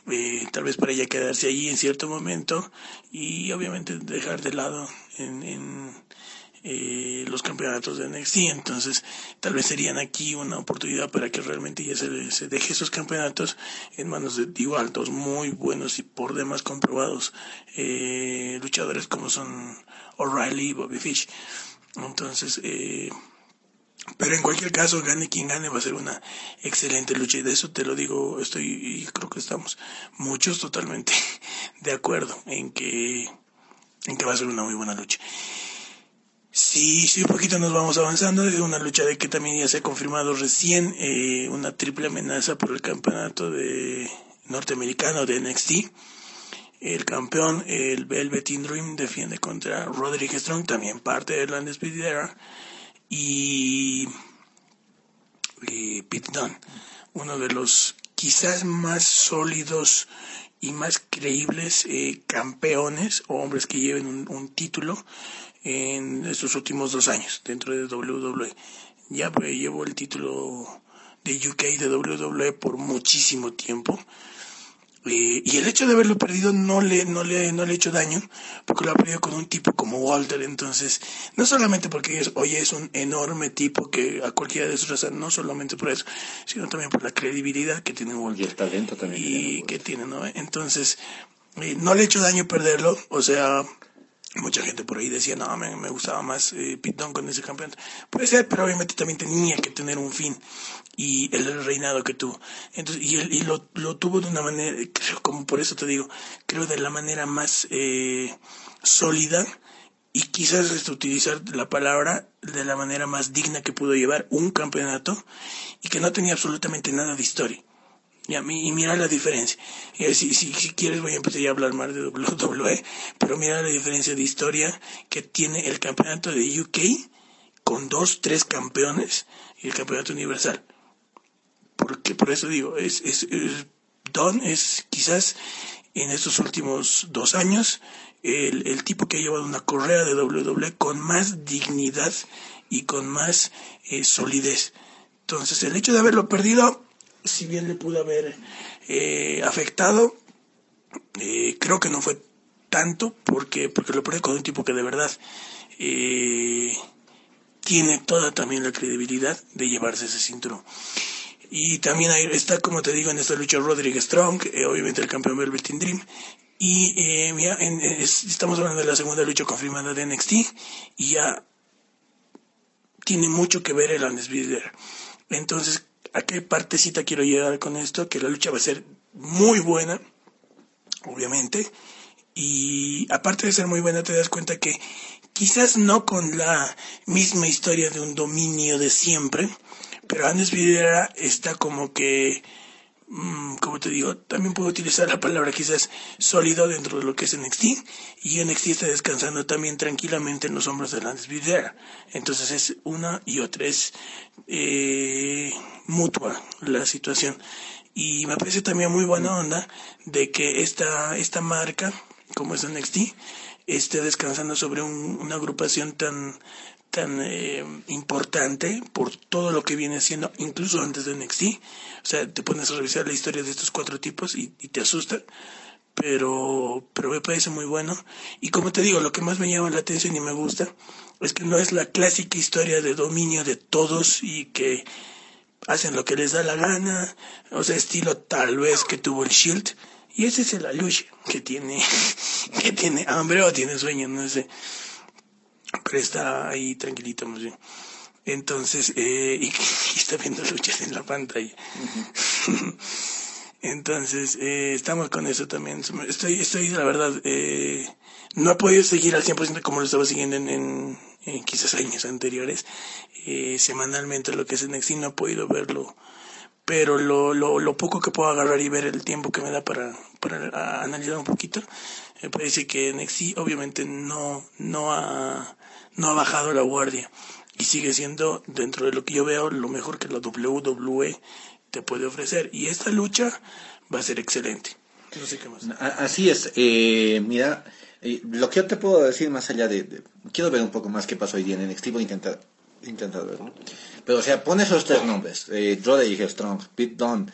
Eh, tal vez para ya quedarse allí en cierto momento y obviamente dejar de lado en, en eh, los campeonatos de NXT. Entonces, tal vez serían aquí una oportunidad para que realmente ya se, se deje esos campeonatos en manos de igual dos muy buenos y por demás comprobados eh, luchadores como son O'Reilly y Bobby Fish. Entonces, eh, pero en cualquier caso, gane quien gane, va a ser una excelente lucha. Y de eso te lo digo, estoy, y creo que estamos muchos totalmente de acuerdo en que, en que va a ser una muy buena lucha. Sí, sí, poquito nos vamos avanzando. Es una lucha de que también ya se ha confirmado recién eh, una triple amenaza por el campeonato de norteamericano de NXT. El campeón, el Velvet Dream, defiende contra Roderick Strong, también parte de la Undisputed Era. Y, y Pete uno de los quizás más sólidos y más creíbles eh, campeones o hombres que lleven un título en estos últimos dos años dentro de WWE. Ya pues, llevo el título de UK de WWE por muchísimo tiempo. Eh, y el hecho de haberlo perdido no le, no, le, no le ha hecho daño, porque lo ha perdido con un tipo como Walter. Entonces, no solamente porque es, oye, es un enorme tipo que a cualquiera de sus razas, no solamente por eso, sino también por la credibilidad que tiene Walter. Y el talento también. Y que tiene, ¿no? Entonces, eh, no le ha hecho daño perderlo, o sea, Mucha gente por ahí decía, no, me, me gustaba más eh, Pitón con ese campeonato. Puede ser, pero obviamente también tenía que tener un fin. Y el reinado que tuvo. Entonces, y, y lo, lo, tuvo de una manera, como por eso te digo, creo de la manera más eh, sólida y quizás este, utilizar la palabra de la manera más digna que pudo llevar un campeonato y que no tenía absolutamente nada de historia. Y, mira la diferencia. Y si, si, quieres voy a empezar a hablar más de WWE, pero mira la diferencia de historia que tiene el campeonato de UK con dos, tres campeones y el campeonato universal. Porque por eso digo, es, es, Don es quizás en estos últimos dos años el, el tipo que ha llevado una correa de WWE con más dignidad y con más eh, solidez. Entonces el hecho de haberlo perdido si bien le pudo haber eh, afectado, eh, creo que no fue tanto porque, porque lo pone con un tipo que de verdad eh, tiene toda también la credibilidad de llevarse ese cinturón. Y también está, como te digo, en esta lucha Roderick Strong, obviamente el campeón Velvet Dream. Y mira, estamos hablando de la segunda lucha confirmada de NXT y ya tiene mucho que ver el Undisputed Entonces, ¿A qué partecita quiero llegar con esto? Que la lucha va a ser muy buena, obviamente. Y aparte de ser muy buena, te das cuenta que quizás no con la misma historia de un dominio de siempre, pero Andes Videra está como que como te digo, también puedo utilizar la palabra quizás sólido dentro de lo que es NXT y NXT está descansando también tranquilamente en los hombros de Lance Videra. Entonces es una y otra, es eh, mutua la situación. Y me parece también muy buena onda de que esta, esta marca, como es NXT, esté descansando sobre una agrupación tan tan eh, importante por todo lo que viene haciendo, incluso antes de NXT. O sea, te pones a revisar la historia de estos cuatro tipos y, te asusta, pero, pero me parece muy bueno. Y como te digo, lo que más me llama la atención y me gusta es que no es la clásica historia de dominio de todos y que hacen lo que les da la gana, o sea, estilo tal vez que tuvo el Shield. Y ese es el aluche que tiene, que tiene hambre o tiene sueño, no sé pero está ahí tranquilito más bien. Entonces, eh, y, está viendo luchas en la pantalla. Entonces, eh, estamos con eso también. Estoy, estoy la verdad, eh, no he podido seguir al 100% como lo estaba siguiendo en, en, quizás años anteriores. Eh, semanalmente lo que es NXT no he podido verlo. Pero lo, lo, poco que puedo agarrar y ver el tiempo que me da para, para analizar un poquito, me parece que NXT obviamente no, no ha no ha bajado la guardia y sigue siendo, dentro de lo que yo veo, lo mejor que la WWE te puede ofrecer. Y esta lucha va a ser excelente. Así es. Eh, mira, eh, lo que yo te puedo decir más allá de, Quiero ver un poco más qué pasó hoy día en NXT, voy a intentar, intentar verlo. Pero, o sea, pone esos tres nombres. Eh, Roderick Strong, Pete Dunne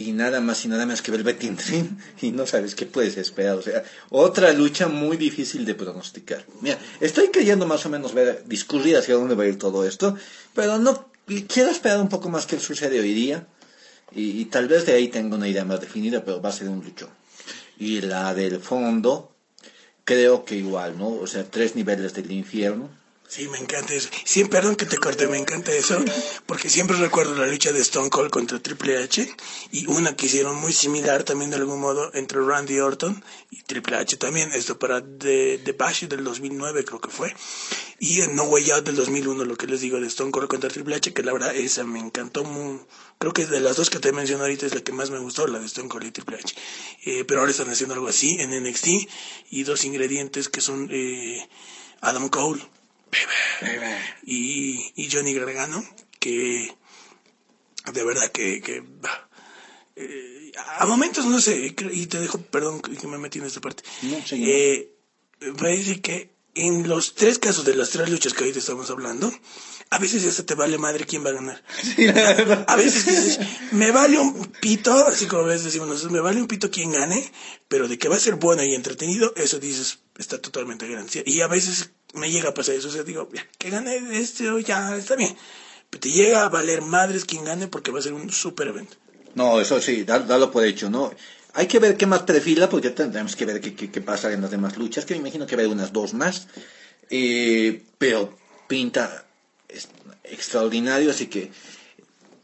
y nada más y nada más que Velvet Dream y no sabes qué puedes esperar. O sea, otra lucha muy difícil de pronosticar. Mira, estoy queriendo más o menos ver, discurrir hacia dónde va a ir todo esto, pero no quiero esperar un poco más que sucede hoy día y, tal vez de ahí tengo una idea más definida, pero va a ser un luchón. Y la del fondo, creo que igual, ¿no? O sea, tres niveles del infierno Sí, me encanta eso. Sí, perdón que te corte, me encanta eso, porque siempre recuerdo la lucha de Stone Cold contra Triple H y una que hicieron muy similar también de algún modo entre Randy Orton y Triple H también, esto para The, The Bash del 2009 creo que fue, y en No Way Out del 2001, lo que les digo de Stone Cold contra Triple H, que la verdad esa me encantó muy, creo que de las dos que te menciono ahorita es la que más me gustó, la de Stone Cold y Triple H. Eh, pero ahora están haciendo algo así en NXT y dos ingredientes que son eh, Adam Cole y, y Johnny Gargano, que de verdad que, que eh, a momentos no sé, y te dejo, perdón que me metí en esta parte. eh, parece que en los tres casos de las tres luchas que ahorita estamos hablando, a veces ya se te vale madre quién va a ganar. a veces dices, me vale un pito, así como a veces decimos nosotros, me vale un pito quien gane, pero de que va a ser bueno y entretenido, eso dices, está totalmente garantía. Y a veces me llega a pasar eso, o sea, digo, que gane este, ya está bien. Pero te llega a valer madres quien gane porque va a ser un super evento. No, eso sí, dalo por hecho, ¿no? Hay que ver qué más perfila, porque tendremos que ver qué, qué, pasa en las demás luchas, que me imagino que va a haber unas dos más. Eh, pero pinta extraordinario, así que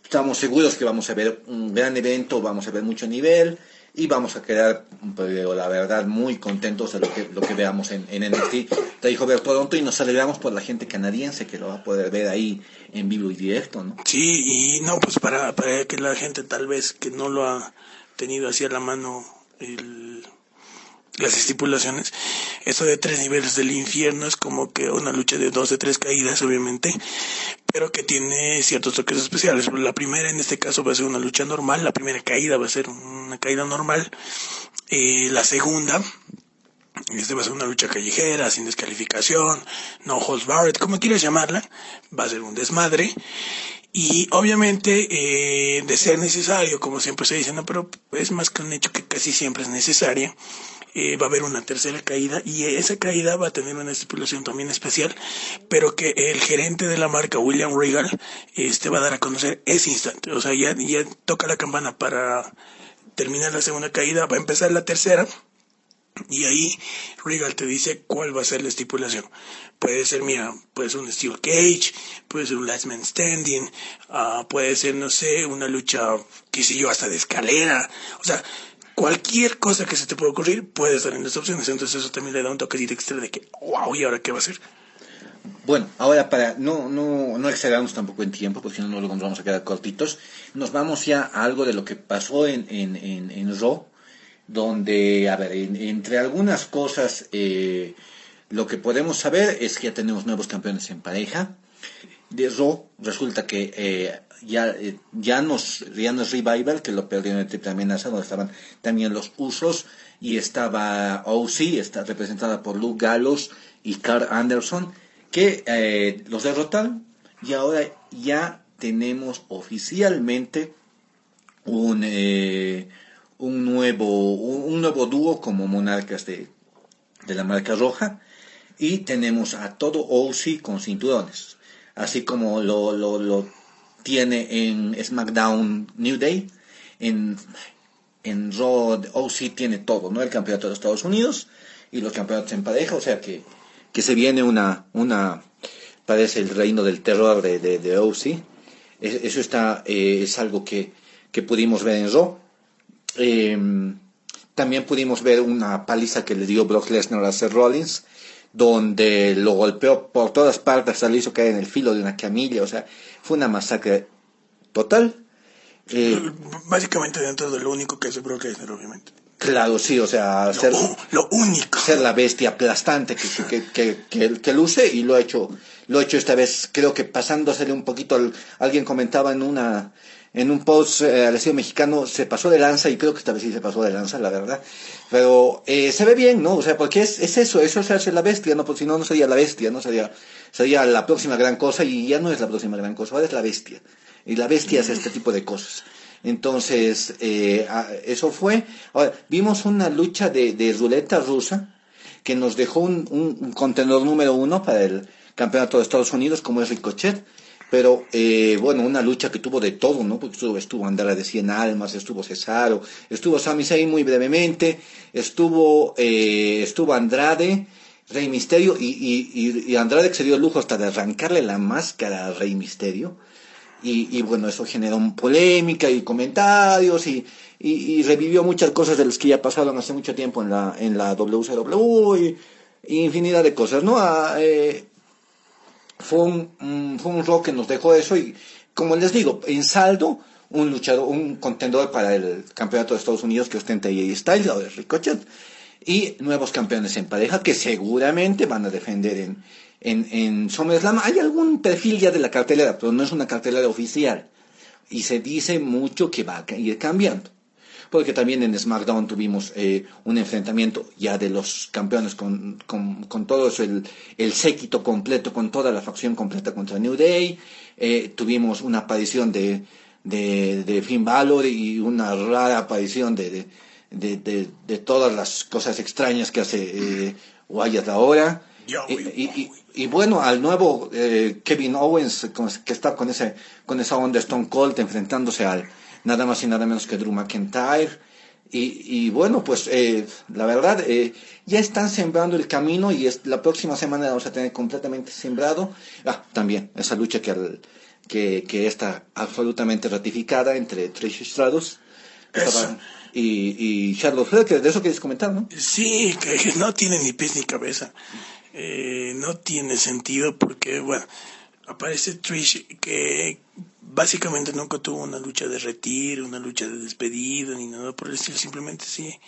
estamos seguros que vamos a ver un gran evento, vamos a ver mucho nivel y vamos a quedar, la verdad, muy contentos de lo que, lo que veamos en, en. Te dijo ver y nos alegramos por la gente canadiense que lo va a poder ver ahí en vivo y directo, ¿no? Sí, y no, pues para, para que la gente tal vez que no lo ha tenido así a la mano el, las estipulaciones, eso de tres niveles del infierno es como que una lucha de dos de tres caídas, obviamente, pero que tiene ciertos toques especiales. La primera en este caso va a ser una lucha normal, la primera caída va a ser una caída normal, eh, la segunda este va a ser una lucha callejera, sin descalificación, no holds barred, como quieras llamarla, va a ser un desmadre. Y obviamente, eh, de ser necesario, como siempre se dice, no, pero es más que un hecho que casi siempre es necesaria, eh, va a haber una tercera caída y esa caída va a tener una estipulación también especial, pero que el gerente de la marca, William Regal, este va a dar a conocer ese instante. O sea, ya, ya toca la campana para terminar la segunda caída, va a empezar la tercera. Y ahí Regal te dice cuál va a ser la estipulación. Puede ser, mira, puede ser un Steel Cage, puede ser un Last Man Standing, uh, puede ser, no sé, una lucha, qué sé yo, hasta de escalera. O sea, cualquier cosa que se te pueda ocurrir puede estar en las opciones. Entonces eso también le da un toquecito extra de que, wow, ¿y ahora qué va a ser? Bueno, ahora para no, no, no excedernos tampoco en tiempo, porque si no, nos vamos a quedar cortitos, nos vamos ya a algo de lo que pasó en, en, en, en donde, a ver, entre algunas cosas, eh, lo que podemos saber es que ya tenemos nuevos campeones en pareja. De Raw resulta que eh, ya, eh, ya, nos, ya no es Revival, que lo perdieron en Triple Amenaza, donde estaban también los usos, y estaba OC, está representada por Luke Gallows y Carl Anderson, que eh, los derrotaron, y ahora ya tenemos oficialmente un, eh, un, nuevo, un, nuevo dúo como monarcas de, de la marca roja, y tenemos a todo OC con cinturones, así como lo, lo, lo tiene en SmackDown New Day, en, en Raw OC tiene todo, ¿no? El campeonato de Estados Unidos y los campeonatos en pareja, o sea que, que se viene una, una, parece el reino del terror de, de, de OC. eso está, eh, es algo que, que pudimos ver en Raw. Eh, también pudimos ver una paliza que le dio Brock Lesnar a Seth Rollins, donde lo golpeó por todas partes, se lo hizo caer en el filo de una camilla, o sea, fue una masacre total. Eh, Básicamente dentro de lo único que hace Brock Lesnar, obviamente. Claro, sí, o sea, lo, ser, lo único. ser la bestia aplastante que, que, que, que, que luce y lo ha hecho, lo ha hecho esta vez, creo que pasándosele un poquito, al, alguien comentaba en una, en un post eh, al estilo mexicano, se pasó de lanza y creo que esta vez sí se pasó de lanza, la verdad. Pero eh, se ve bien, ¿no? O sea, porque es, es eso, eso se hace la bestia, ¿no? Porque si no, no sería la bestia, ¿no? Sería, sería la próxima gran cosa y ya no es la próxima gran cosa, ahora es la bestia. Y la bestia es este tipo de cosas. Entonces, eh, eso fue. Ahora, vimos una lucha de, de ruleta rusa que nos dejó un, un, un, contenedor número uno para el campeonato de Estados Unidos, como es Ricochet. Pero, eh, bueno, una lucha que tuvo de todo, ¿no? Porque estuvo, estuvo Andrade de Cien Almas, estuvo Cesaro, estuvo Sami Zayn muy brevemente, estuvo, eh, estuvo Andrade, Rey Misterio, y, y, y Andrade se dio el lujo hasta de arrancarle la máscara a Rey Misterio. Y, y, bueno, eso generó polémica y comentarios y, y, revivió muchas cosas de las que ya pasaron hace mucho tiempo en la, en la WCW y infinidad de cosas, ¿no? Ah, eh, fue, un, fue un rock que nos dejó eso y, como les digo, en saldo, un luchador, un contendor para el campeonato de Estados Unidos que ostenta AJ Styles, o de Ricochet, y nuevos campeones en pareja que seguramente van a defender en, en, en SummerSlam. Hay algún perfil ya de la cartelera, pero no es una cartelera oficial. Y se dice mucho que va a ir cambiando. Porque también en SmackDown tuvimos eh, un enfrentamiento ya de los campeones con, con, con todo eso, el, el séquito completo, con toda la facción completa contra New Day. Eh, tuvimos una aparición de, de, de Finn Balor y una rara aparición de, de, de, de, de todas las cosas extrañas que hace eh, Wyatt ahora. Y, y, y, bueno, al nuevo eh, Kevin Owens, que está con, ese, con esa onda Stone Cold, enfrentándose al nada más y nada menos que Drew McIntyre. Y, y bueno, pues eh, la verdad, eh, ya están sembrando el camino y es, la próxima semana vamos a tener completamente sembrado. Ah, también esa lucha que, al, que, que está absolutamente ratificada entre Trish Stratus y, y Charlotte Flair, que de eso quieres comentar, ¿no? Sí, que no tiene ni pies ni cabeza eh, no tiene sentido porque, bueno, aparece Trish que básicamente nunca tuvo una lucha de retiro, una lucha de despedida, ni nada por el estilo, simplemente sí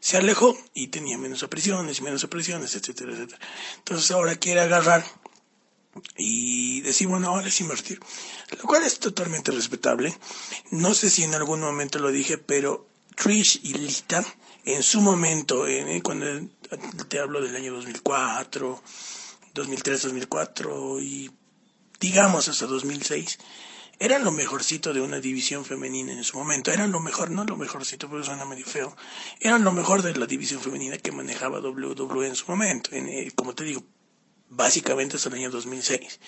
se alejó y tenía menos opresiones menos opresiones, etcétera, etcétera. Entonces ahora quiere agarrar y decir, bueno, ahora es invertir, lo cual es totalmente respetable. No sé si en algún momento lo dije, pero Trish y Lita, en su momento, en, cuando te hablo del año 2004, 2003, 2004 y digamos hasta 2006, eran lo mejorcito de una división femenina en su momento, eran lo mejor, no lo mejorcito, porque suena medio feo, eran lo mejor de la división femenina que manejaba WWE en su momento, en, eh, como te digo, básicamente hasta el año 2006.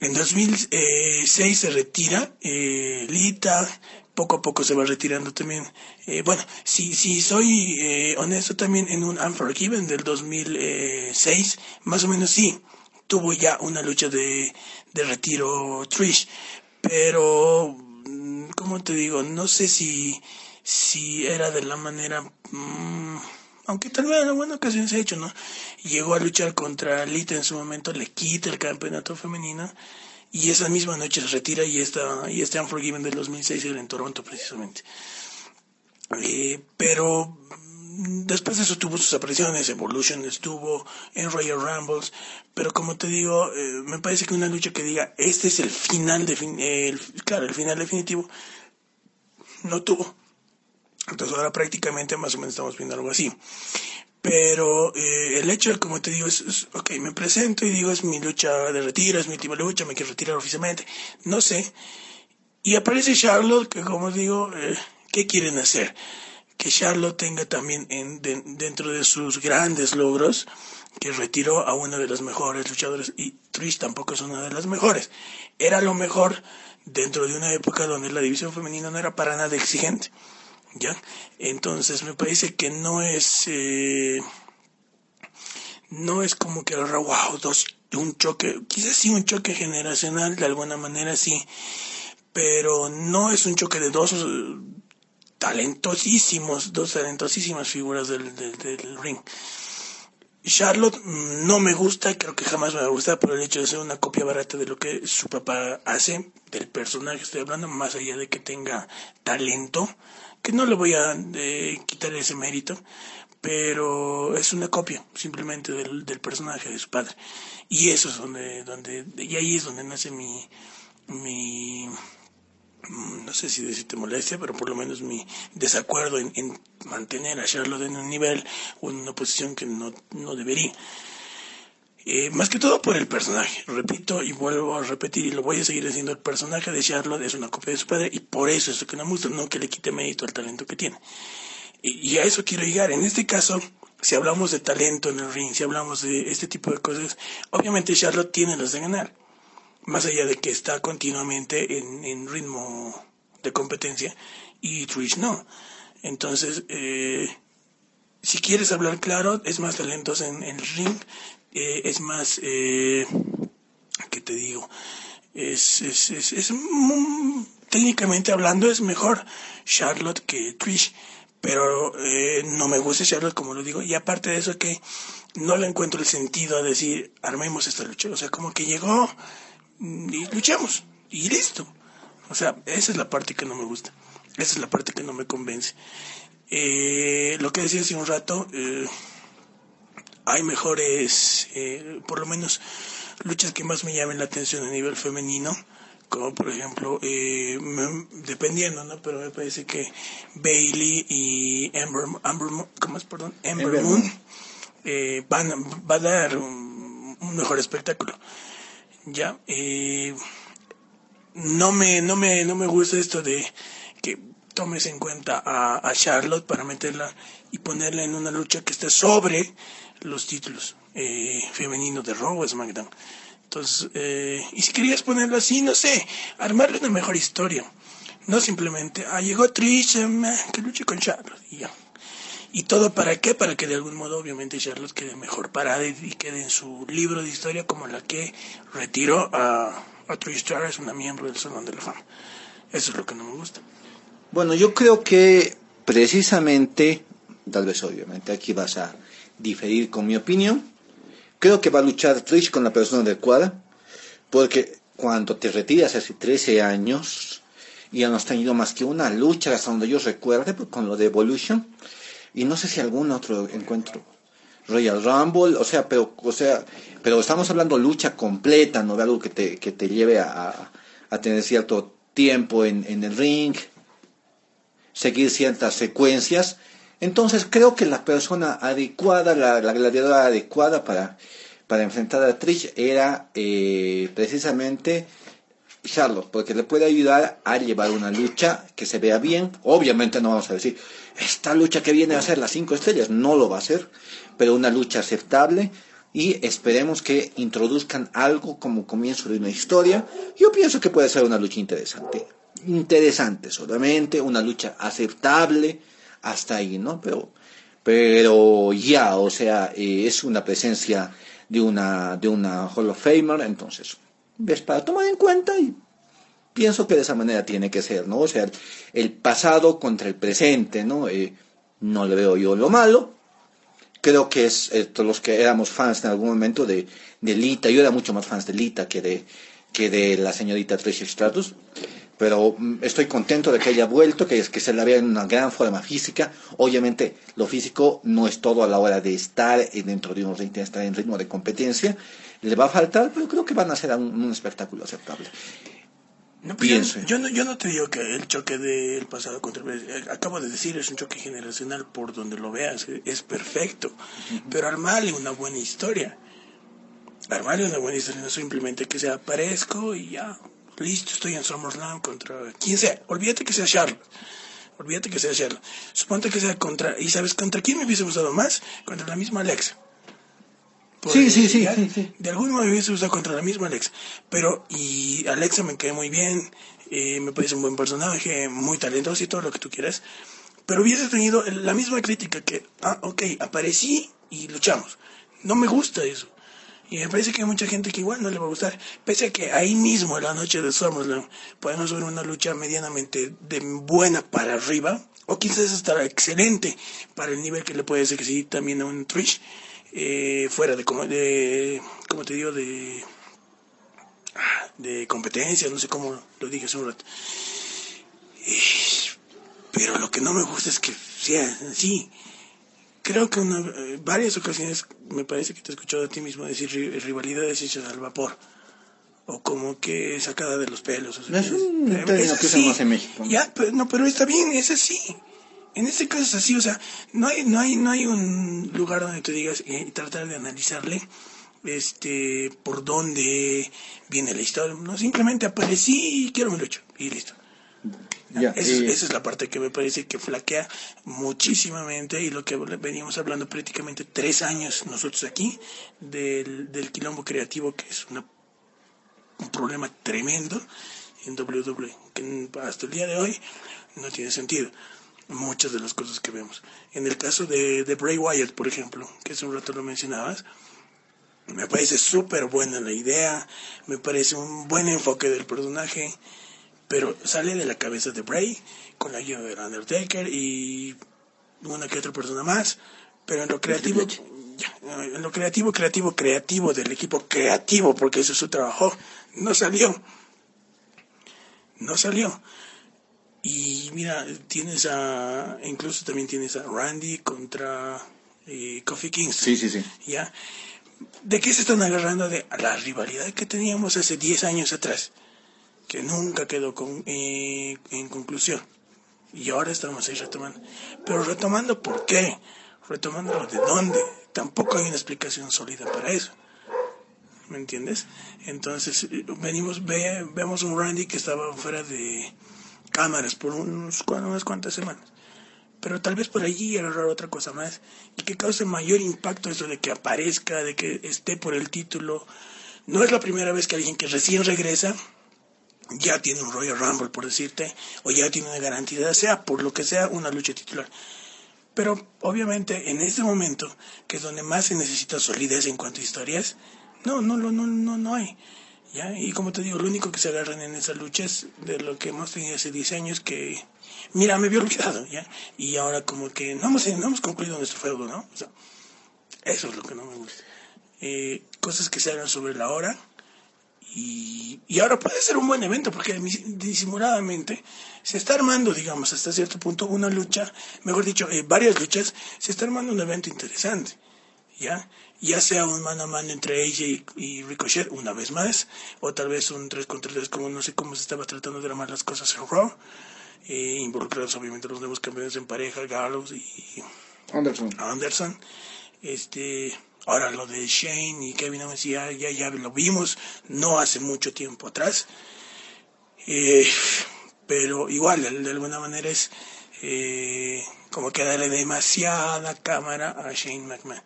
En 2006 se retira eh, Lita, poco a poco se va retirando también. Eh, bueno, si, si soy eh, honesto también en un Unforgiven del 2006, más o menos sí, tuvo ya una lucha de, de retiro Trish, pero, como te digo, no sé si, si era de la manera... Mmm, aunque tal vez en alguna ocasión se ha hecho, ¿no? Llegó a luchar contra Lita en su momento, le quita el campeonato femenino y esa misma noche se retira y está y este Unforgiven del 2006 era en Toronto precisamente. Eh, pero después de eso tuvo sus apariciones, Evolution estuvo en Royal Rumbles, pero como te digo, eh, me parece que una lucha que diga, este es el final, de el, claro, el final definitivo, no tuvo. Entonces ahora prácticamente más o menos estamos viendo algo así. Pero eh, el hecho, como te digo, es, ok, me presento y digo, es mi lucha de retiro, es mi última lucha, me quiero retirar oficialmente, no sé. Y aparece Charlotte, que como digo, eh, ¿qué quieren hacer? Que Charlotte tenga también en, dentro de sus grandes logros que retiró a una de las mejores luchadoras y Trish tampoco es una de las mejores. Era lo mejor dentro de una época donde la división femenina no era para nada exigente. ¿Ya? Entonces me parece que no es... Eh, no es como que wow, dos, un choque, quizás sí un choque generacional, de alguna manera sí, pero no es un choque de dos talentosísimos, dos talentosísimas figuras del, del, ring. Charlotte mm, no me gusta, creo que jamás me va a gustar por el hecho de ser una copia barata de lo que su papá hace, del personaje estoy hablando, más allá de que tenga talento, que no le voy a eh, quitar ese mérito, pero es una copia simplemente del, del, personaje de su padre. Y eso es donde, donde, y ahí es donde nace mi, mi, no sé si decirte molestia, pero por lo menos mi desacuerdo en, mantener a Charlotte en un nivel o en una posición que no, no debería. Eh, más que todo por el personaje. Repito y vuelvo a repetir y lo voy a seguir diciendo. El personaje de Charlotte es una copia de su padre y por eso es lo que no me no que le quite mérito al talento que tiene. Y, y a eso quiero llegar. En este caso, si hablamos de talento en el ring, si hablamos de este tipo de cosas, obviamente Charlotte tiene las de ganar más allá de que está continuamente en, ritmo de competencia y Trish no. Entonces, eh, si quieres hablar claro, es más talentosa en, el ring, eh, es más, eh, ¿qué te digo? Es, es, es, es técnicamente hablando es mejor Charlotte que Trish, pero eh, no me gusta Charlotte como lo digo, y aparte de eso que no le encuentro el sentido a decir, armemos esta lucha, o sea, como que llegó, y luchamos y listo. O sea, esa es la parte que no me gusta. Esa es la parte que no me convence. Eh, lo que decía hace un rato, eh, hay mejores, eh, por lo menos, luchas que más me llamen la atención a nivel femenino, como por ejemplo, dependiendo, ¿no? Pero me parece que Bailey y Amber, ¿cómo es, perdón? Amber, Moon, van, a dar un mejor espectáculo ya eh, no me no me no me gusta esto de que tomes en cuenta a, Charlotte para meterla y ponerla en una lucha que esté sobre los títulos eh, femeninos de Raw SmackDown. Entonces eh, y si querías ponerlo así no sé armarle una mejor historia. No simplemente ah llegó Trish que luche con Charlotte y ya ¿Y todo para qué? Para que de algún modo obviamente Charlotte quede mejor parada y, quede en su libro de historia como la que retiró a, a Trish Stratus, una miembro del Salón de la Fama. Eso es lo que no me gusta. Bueno, yo creo que precisamente, tal vez obviamente aquí vas a diferir con mi opinión, creo que va a luchar Trish con la persona adecuada, porque cuando te retiras hace 13 años, ya no has tenido más que una lucha hasta donde yo recuerde, pues, con lo de Evolution, y no sé si algún otro encuentro. Royal Rumble, o sea, pero, o sea, pero estamos hablando lucha completa, no de algo que te, que te lleve a, a tener cierto tiempo en, en el ring, seguir ciertas secuencias. Entonces creo que la persona adecuada, la, la gladiadora adecuada para, para enfrentar a Trish era eh, precisamente Charlotte, porque le puede ayudar a llevar una lucha que se vea bien. Obviamente no vamos a decir, esta lucha que viene a ser las cinco estrellas, no lo va a ser, pero una lucha aceptable y esperemos que introduzcan algo como comienzo de una historia. Yo pienso que puede ser una lucha interesante, interesante solamente, una lucha aceptable hasta ahí, ¿no? Pero, pero ya, o sea, eh, es una presencia de una, de una Hall of Famer, entonces, ves para tomar en cuenta y pienso que de esa manera tiene que ser, ¿no? O sea, el pasado contra el presente, ¿no? Eh, no le veo yo lo malo, creo que es eh, los que éramos fans en algún momento de, de Lita, yo era mucho más fans de Lita que de, que de la señorita Tricia Stratus, pero mm, estoy contento de que haya vuelto, que, que se la vea en una gran forma física. Obviamente, lo físico no es todo a la hora de estar dentro de un ritmo, estar en ritmo de competencia. Le va a faltar, pero creo que van a ser un, espectáculo aceptable. No, Pienso. Yo, no, yo no te digo que el choque del pasado contra el eh, acabo de decir, es un choque generacional por donde lo veas, es perfecto. Pero armarle una buena historia. Armarle una buena historia, no simplemente que sea aparezco y ya, listo, estoy en SummerSlam contra quien sea. Olvídate que sea Charlotte. Olvídate que sea Charlotte. Suponte que sea contra, ¿y sabes contra quién me hubiese gustado más? Contra la misma Alexa. Sí, sí, sí, sí, De algún modo hubiese gustado contra la misma Alexa. Pero, y Alexa me quedé muy bien, eh, me parece un buen personaje, muy talentoso y todo lo que tú quieras. Pero hubiese tenido la misma crítica que, ah, ok, aparecí y luchamos. No me gusta eso. Y me parece que hay mucha gente que igual no le va a gustar. Pese a que ahí mismo, en la noche de SummerSlam, podemos ver una lucha medianamente de buena para arriba. O quizás estará excelente para el nivel que le puede decir también a un Trish. Eh, fuera de, de, como te digo, de, de competencia, no sé cómo lo dije hace un rato. Eh, pero lo que no me gusta es que sea así creo que en eh, varias ocasiones me parece que te he escuchado a ti mismo decir rivalidades hechas al vapor o como que sacada de los pelos. O es un eh, que usamos en México. Ya, pero, no, pero está bien, es así. En este caso es así, o sea, no hay, no hay, no hay un lugar donde te digas y tratar de analizarle este por dónde viene la historia. No, simplemente aparecí y quiero me lo hecho y listo esa es la parte que me parece que flaquea muchísimamente y lo que veníamos hablando prácticamente tres años nosotros aquí del, del quilombo creativo que es una, un problema tremendo en WWE que hasta el día de hoy no tiene sentido muchas de las cosas que vemos. En el caso de, de Bray Wyatt por ejemplo que hace un rato lo mencionabas me parece súper buena la idea me parece un buen enfoque del personaje pero sale de la cabeza de Bray con la ayuda del Undertaker y una que otra persona más, pero en lo creativo, en lo creativo, creativo, creativo del equipo creativo, porque eso es su trabajo, no salió, no salió. Y mira, tienes a, incluso también tienes a Randy contra eh, Kofi Kingston. Sí, sí, sí. ¿Ya? ¿De qué se están agarrando? De la rivalidad que teníamos hace 10 años atrás que nunca quedó con, eh, en conclusión. Y ahora estamos ahí retomando. Pero retomando, ¿por qué? Retomando de dónde. Tampoco hay una explicación sólida para eso. ¿Me entiendes? Entonces, eh, venimos, ve, vemos un Randy que estaba fuera de cámaras por unos, unas cuantas semanas. Pero tal vez por allí agarrar otra cosa más y que cause mayor impacto eso de que aparezca, de que esté por el título. No es la primera vez que alguien que recién regresa ya tiene un Royal Rumble, por decirte, o ya tiene una garantía, sea por lo que sea, una lucha titular. Pero obviamente en este momento, que es donde más se necesita solidez en cuanto a historias, no, no, no, no, no, no hay. ¿Ya? Y como te digo, lo único que se agarran en esa lucha es de lo que hemos tenido hace 10 años que, mira, me había olvidado, ¿ya? Y ahora como que no hemos, no hemos concluido nuestro feudo, ¿no? Eso es lo que no me gusta. Eh, cosas que se hagan sobre la hora y, y, ahora puede ser un buen evento porque disimuladamente se está armando, digamos, hasta cierto punto una lucha, mejor dicho, eh, varias luchas, se está armando un evento interesante, ¿ya? Ya sea un mano a mano entre AJ y, Ricochet una vez más, o tal vez un 3 contra 3 como no sé cómo se estaba tratando de armar las cosas en Raw, eh, involucrados obviamente los nuevos campeones en pareja, Gallows y Anderson. Anderson. Este, Ahora lo de Shane y Kevin Owens ya, ya, ya lo vimos, no hace mucho tiempo atrás. Eh, pero igual, de alguna manera es eh, como que darle demasiada cámara a Shane McMahon.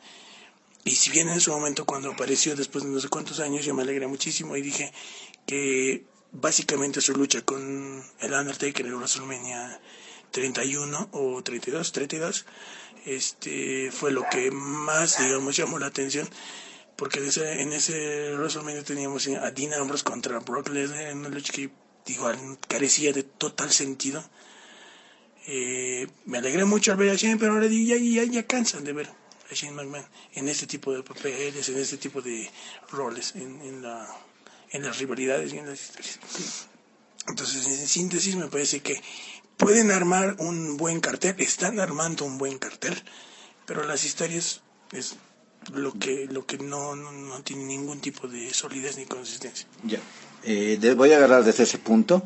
Y si bien en su momento cuando apareció después de no sé cuántos años, yo me alegré muchísimo y dije que básicamente su lucha con el Undertaker en WrestleMania 31 o 32, 32, este fue lo que más, digamos, llamó la atención, porque en ese, en ese WrestleMania teníamos a Dean Ambrose contra Brock Lesnar en una lucha que igual carecía de total sentido. Eh, me alegré mucho al ver a Shane, pero ahora ya, ya, ya cansan de ver. A Shane McMahon en este tipo de papeles, en este tipo de roles, en, en, la, en las rivalidades y en las historias. Entonces, en síntesis, me parece que pueden armar un buen cartel, están armando un buen cartel, pero las historias es lo que lo que no, no, tiene ningún tipo de solidez ni consistencia. Ya, eh, voy a agarrar desde ese punto,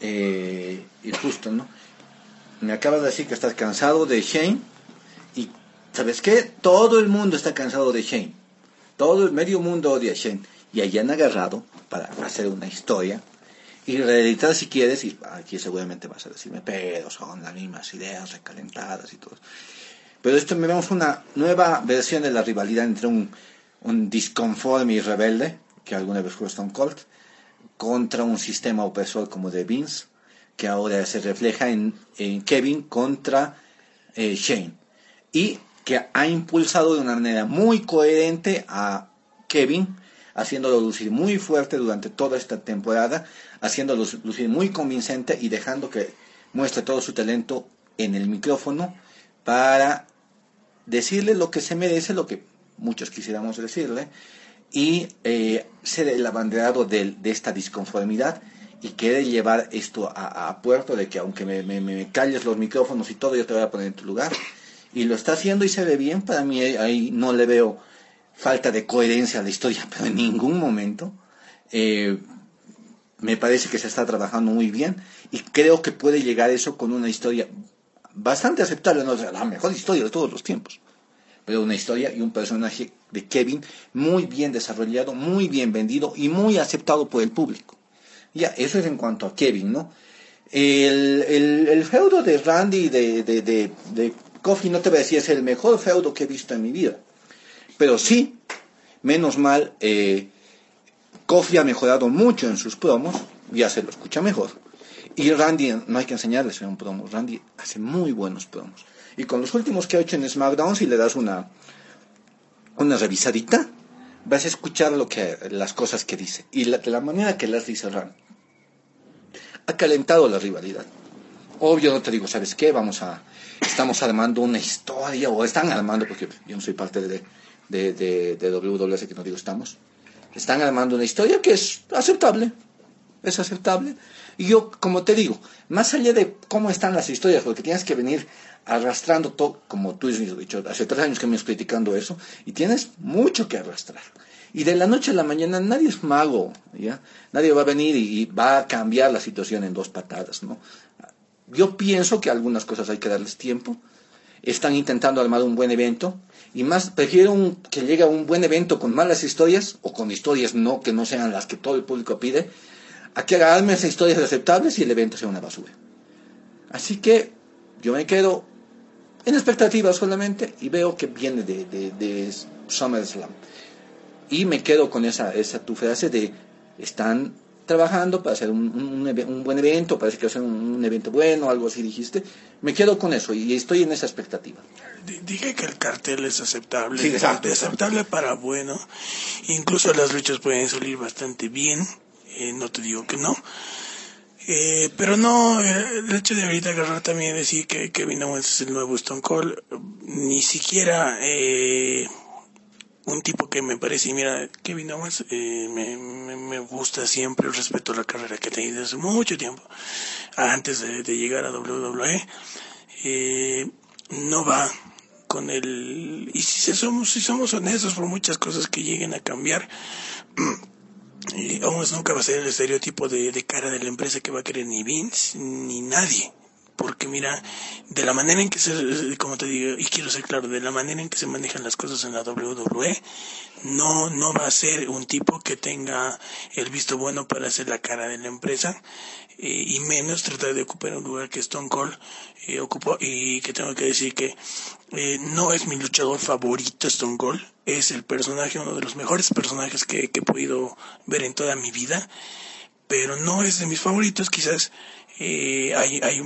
eh, y justo, ¿no? Me acabas de decir que estás cansado de Shane, ¿sabes qué? Todo el mundo está cansado de Shane, todo el medio mundo odia a Shane, y allí han agarrado para hacer una historia y reeditar si quieres, y aquí seguramente vas a decirme, pero son las mismas ideas recalentadas y todo. Pero esto me vemos una nueva versión de la rivalidad entre un, un disconforme y rebelde, que alguna vez fue Stone Cold, contra un sistema opresor como de Vince, que ahora se refleja en, Kevin contra eh, Shane. Y que ha impulsado de una manera muy coherente a Kevin, haciéndolo lucir muy fuerte durante toda esta temporada, haciéndolo lucir muy convincente y dejando que muestre todo su talento en el micrófono para decirle lo que se merece, lo que muchos quisiéramos decirle, y eh, ser el abanderado de, esta disconformidad y quiere llevar esto a, puerto de que aunque me, calles los micrófonos y todo, yo te voy a poner en tu lugar. Y lo está haciendo y se ve bien, para mí ahí no le veo falta de coherencia a la historia, pero en ningún momento. Eh, me parece que se está trabajando muy bien y creo que puede llegar eso con una historia bastante aceptable, no la mejor historia de todos los tiempos, pero una historia y un personaje de Kevin muy bien desarrollado, muy bien vendido y muy aceptado por el público. Ya, eso es en cuanto a Kevin, ¿no? El, el, feudo de Randy de, de Coffee, no te voy a decir, es el mejor feudo que he visto en mi vida. Pero sí, menos mal, eh, Kofi ha mejorado mucho en sus promos, ya se lo escucha mejor. Y Randy, no hay que enseñarles un promo, Randy hace muy buenos promos. Y con los últimos que ha hecho en SmackDown, si le das una, una revisadita, vas a escuchar lo que, las cosas que dice. Y la, la manera que las dice Randy. Ha calentado la rivalidad. Obvio, no te digo, ¿sabes qué? Vamos a, estamos armando una historia, o están armando, porque yo no soy parte de, de, de, que no digo estamos. Están armando una historia que es aceptable, es aceptable. Y yo, como te digo, más allá de cómo están las historias, porque tienes que venir arrastrando todo, como tú has dicho, hace tres años que me estoy criticando eso, y tienes mucho que arrastrar. Y de la noche a la mañana nadie es mago, ¿ya? Nadie va a venir y, va a cambiar la situación en dos patadas, ¿no? Yo pienso que algunas cosas hay que darles tiempo. Están intentando armar un buen evento, y más prefiero que llegue a un buen evento con malas historias, o con historias no que no sean las que todo el público pide, a que hagan esas historias aceptables y el evento sea una basura. Así que yo me quedo en expectativa solamente y veo que viene de, de, de SummerSlam. Y me quedo con esa, esa tu frase de están trabajando para hacer un, un, buen evento, parece que va a ser un, evento bueno, algo así dijiste. Me quedo con eso y estoy en esa expectativa. Dije que el cartel es aceptable, sí, aceptable para bueno. Incluso las luchas pueden salir bastante bien. Eh, no te digo que no. Eh, pero no, el hecho de ahorita agarrar también decir que Kevin Owens es el nuevo Stone Cold, ni siquiera eh, un tipo que me parece, mira, Kevin Owens eh, me, me, gusta siempre, respeto la carrera que ha tenido hace mucho tiempo, antes de, llegar a WWE, no va con el, y si somos, si somos honestos por muchas cosas que lleguen a cambiar, Y Owens nunca va a ser el estereotipo de, de, cara de la empresa que va a querer ni Vince ni nadie. Porque mira, de la manera en que se, como te digo, y quiero ser claro, de la manera en que se manejan las cosas en la WWE, no, no va a ser un tipo que tenga el visto bueno para hacer la cara de la empresa, eh, y menos tratar de ocupar un lugar que Stone Cold eh, ocupó, y que tengo que decir que eh, no es mi luchador favorito Stone Cold, es el personaje, uno de los mejores personajes que, que he podido ver en toda mi vida, pero no es de mis favoritos, quizás eh, hay, hay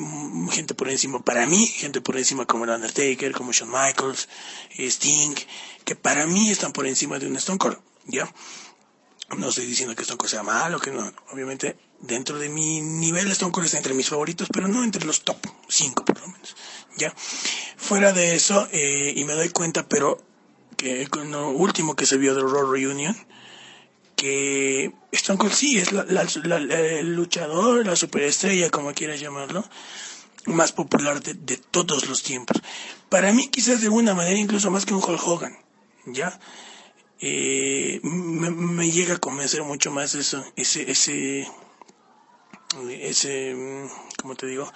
gente por encima, para mí, gente por encima como el Undertaker, como Shawn Michaels, eh, Sting, que para mí están por encima de un Stone Cold, ¿ya? No estoy diciendo que Stone Cold sea malo, que no, obviamente dentro de mi nivel Stone Cold está entre mis favoritos, pero no entre los top 5 por lo menos, ¿ya? Fuera de eso, eh, y me doy cuenta, pero que con lo último que se vio de Raw Reunion, que Stone sí es el luchador, la superestrella, como quieras llamarlo, más popular de, todos los tiempos. Para mí quizás de una manera incluso más que un Hulk Hogan, ¿ya? Eh, me, llega a convencer mucho más eso, ese, ese, ese, ¿cómo te digo?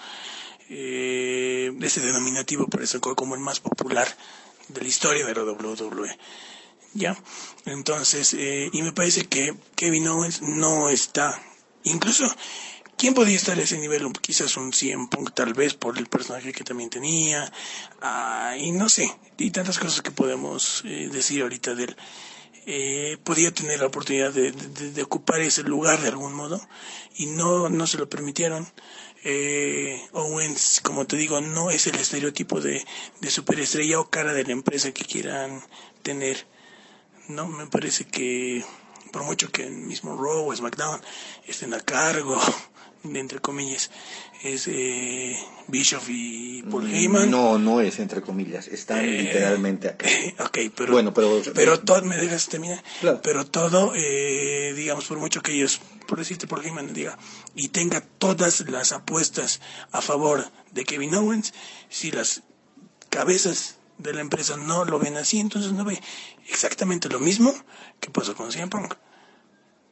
Eh, ese denominativo por eso como el más popular de la historia de la WWE. ¿Ya? Entonces, eh, y me parece que Kevin Owens no está, incluso, ¿quién podía estar a ese nivel? Quizás un 100 Punk, tal vez, por el personaje que también tenía, ah, y no sé, y tantas cosas que podemos eh, decir ahorita de él. Eh, podía tener la oportunidad de, ocupar ese lugar de algún modo y no, no se lo permitieron. Eh, Owens, como te digo, no es el estereotipo de, de superestrella o cara de la empresa que quieran tener. No, me parece que por mucho que el mismo Raw o SmackDown estén a cargo, entre comillas, es eh, Bischoff y Paul mm, Heyman. No, no es entre comillas, están eh, literalmente acá. ok, pero, bueno, pero, pero todo, me dejas terminar, pero todo, eh, digamos, por mucho que ellos, por decirte Paul Heyman, diga, y tenga todas las apuestas a favor de Kevin Owens, si las cabezas de la empresa no lo ven así, entonces no ve exactamente lo mismo que pasó con CM Punk.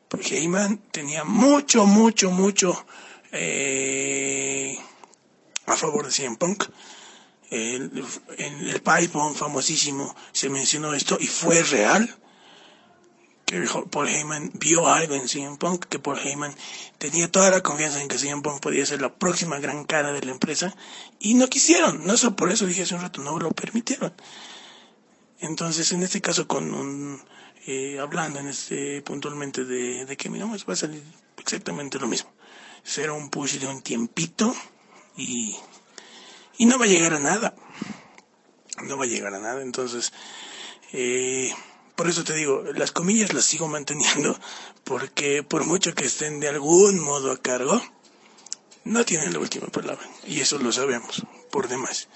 Porque Heyman tenía mucho, mucho, mucho eh, a favor de CM Punk. en el Pipe famosísimo se mencionó esto y fue real que Paul Heyman vio algo en CM Punk, que Paul Heyman tenía toda la confianza en que CM Punk podía ser la próxima gran cara de la empresa y no quisieron, no solo por eso dije hace un rato, no lo permitieron. Entonces, en este caso, con un, eh, hablando en este puntualmente de, de que mi nombre va a salir exactamente lo mismo. Será un push de un tiempito y, y no va a llegar a nada. No va a llegar a nada. Entonces, eh, por eso te digo, las comillas las sigo manteniendo porque por mucho que estén de algún modo a cargo, no tienen la última palabra. Y eso lo sabemos, por demás.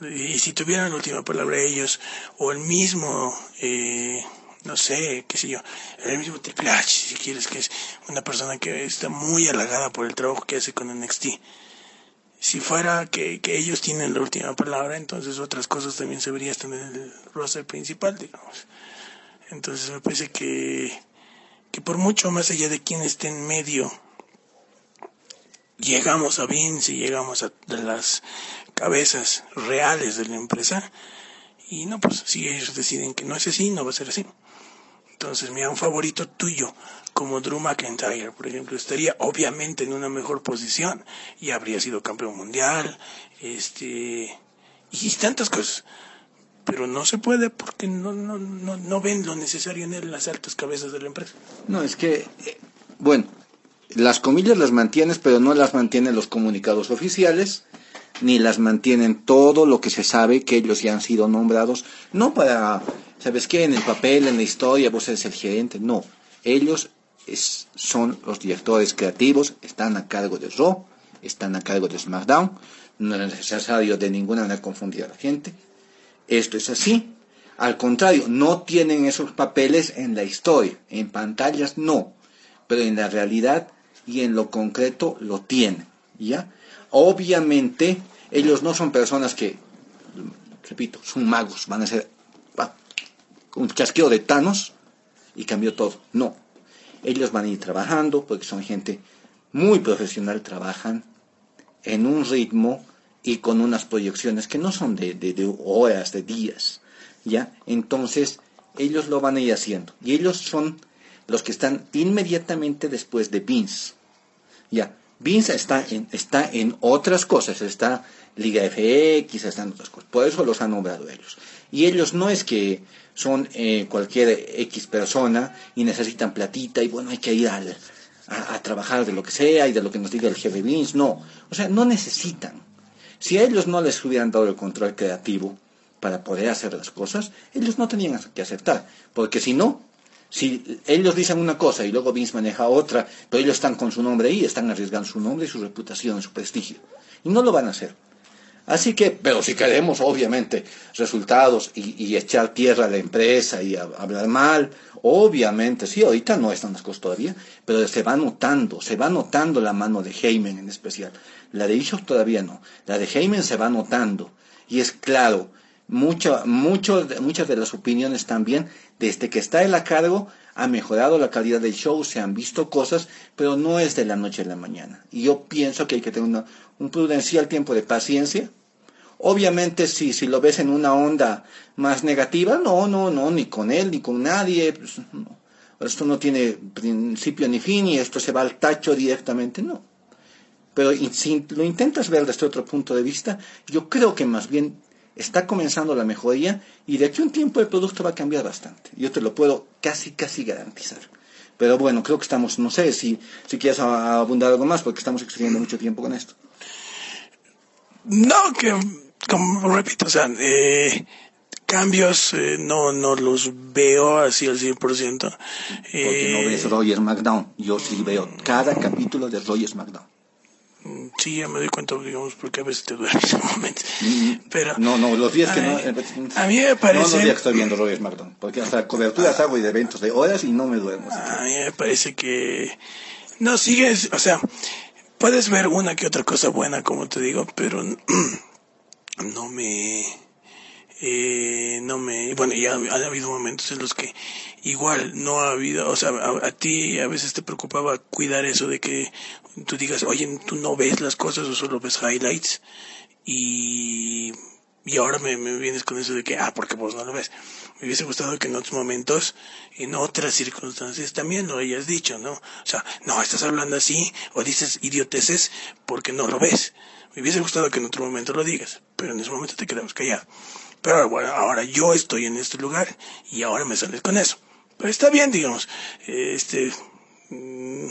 Y si tuvieran la última palabra ellos, o el mismo, eh, no sé, qué sé yo, el mismo Triple H, si quieres, que es una persona que está muy halagada por el trabajo que hace con NXT. Si fuera que, que ellos tienen la última palabra, entonces otras cosas también se verían en el roster principal, digamos. Entonces me parece que, que por mucho más allá de quien esté en medio, llegamos a Vince y llegamos a las cabezas reales de la empresa. Y no, pues si ellos deciden que no es así, no va a ser así. Entonces, mira, un favorito tuyo, como Drew McIntyre, por ejemplo, estaría obviamente en una mejor posición y habría sido campeón mundial, este, y tantas cosas. Pero no se puede porque no, no, no, no ven lo necesario en él las altas cabezas de la empresa. No, es que, bueno, las comillas las mantienes, pero no las mantienen los comunicados oficiales ni las mantienen todo lo que se sabe que ellos ya han sido nombrados, no para, ¿sabes qué? En el papel, en la historia, vos eres el gerente, no. Ellos son los directores creativos, están a cargo de Raw, están a cargo de SmackDown, no es necesario de ninguna manera confundir a la gente. Esto es así. Al contrario, no tienen esos papeles en la historia, en pantallas no, pero en la realidad y en lo concreto lo tienen, ¿ya? Obviamente, ellos no son personas que, repito, son magos, van a ser un chasqueo de Thanos y cambió todo. No, ellos van a ir trabajando porque son gente muy profesional, trabajan en un ritmo y con unas proyecciones que no son de, horas, de días, ¿ya? Entonces, ellos lo van a ir haciendo. Y ellos son los que están inmediatamente después de Vince, ¿ya? Vince está en, está en otras cosas, está Liga FX, está en otras cosas. Por eso los han nombrado ellos. Y ellos no es que son eh, cualquier X persona y necesitan platita y bueno, hay que ir a, trabajar de lo que sea y de lo que nos diga el jefe Vince. No, o sea, no necesitan. Si a ellos no les hubieran dado el control creativo para poder hacer las cosas, ellos no tenían que aceptar. Porque si no, si ellos dicen una cosa y luego Vince maneja otra, pero ellos están con su nombre ahí, están arriesgando su nombre su reputación, su prestigio. Y no lo van a hacer. Así que, pero si queremos, obviamente, resultados y, echar tierra a la empresa y hablar mal, obviamente, sí, ahorita no están las cosas todavía, pero se va notando, se va notando la mano de Heyman en especial. La de Ishos todavía no, la de Heyman se va notando. Y es claro, mucho, mucho, muchas de las opiniones también, desde que está él a cargo, ha mejorado la calidad del show, se han visto cosas, pero no es de la noche a la mañana. Y yo pienso que hay que tener un prudencial tiempo de paciencia. Obviamente, si, si lo ves en una onda más negativa, no, no, no, ni con él, ni con nadie. Pues, esto no tiene principio ni fin y esto se va al tacho directamente, no. Pero si lo intentas ver desde otro punto de vista, yo creo que más bien está comenzando la mejoría y de aquí a un tiempo el producto va a cambiar bastante. Yo te lo puedo casi, casi garantizar. Pero bueno, creo que estamos, no sé si, si quieres abundar algo más porque estamos excediendo mucho tiempo con esto. No, que, como repito, o sea, eh, cambios eh, no, no los veo así al 100%. Porque no ves Roger McDown. Yo sí veo cada capítulo de Roger McDown. Mm, sí, ya me doy cuenta, digamos, porque a veces te duermes en momentos. Mm, Pero, no, no, los días que no. A mí me parece. No los días que estoy viendo Roger McDonald, porque hasta coberturas hago y de eventos de horas y no me duermo. A mí me parece que. No, sigues, o sea, puedes ver una que otra cosa buena, como te digo, pero no me eh, no me, bueno, ya ha habido momentos en los que igual no ha habido, o sea, a, ti a veces te preocupaba cuidar eso de que tú digas, oye, tú no ves las cosas o solo ves highlights y, y ahora me, me vienes con eso de que, ah, porque vos no lo ves. Me hubiese gustado que en otros momentos, en otras circunstancias también lo hayas dicho, ¿no? O sea, no, estás hablando así o dices idioteces porque no lo ves. Me hubiese gustado que en otro momento lo digas, pero en ese momento te quedamos callado. Pero bueno, ahora yo estoy en este lugar y ahora me sales con eso. Pero está bien, digamos. Este, mm,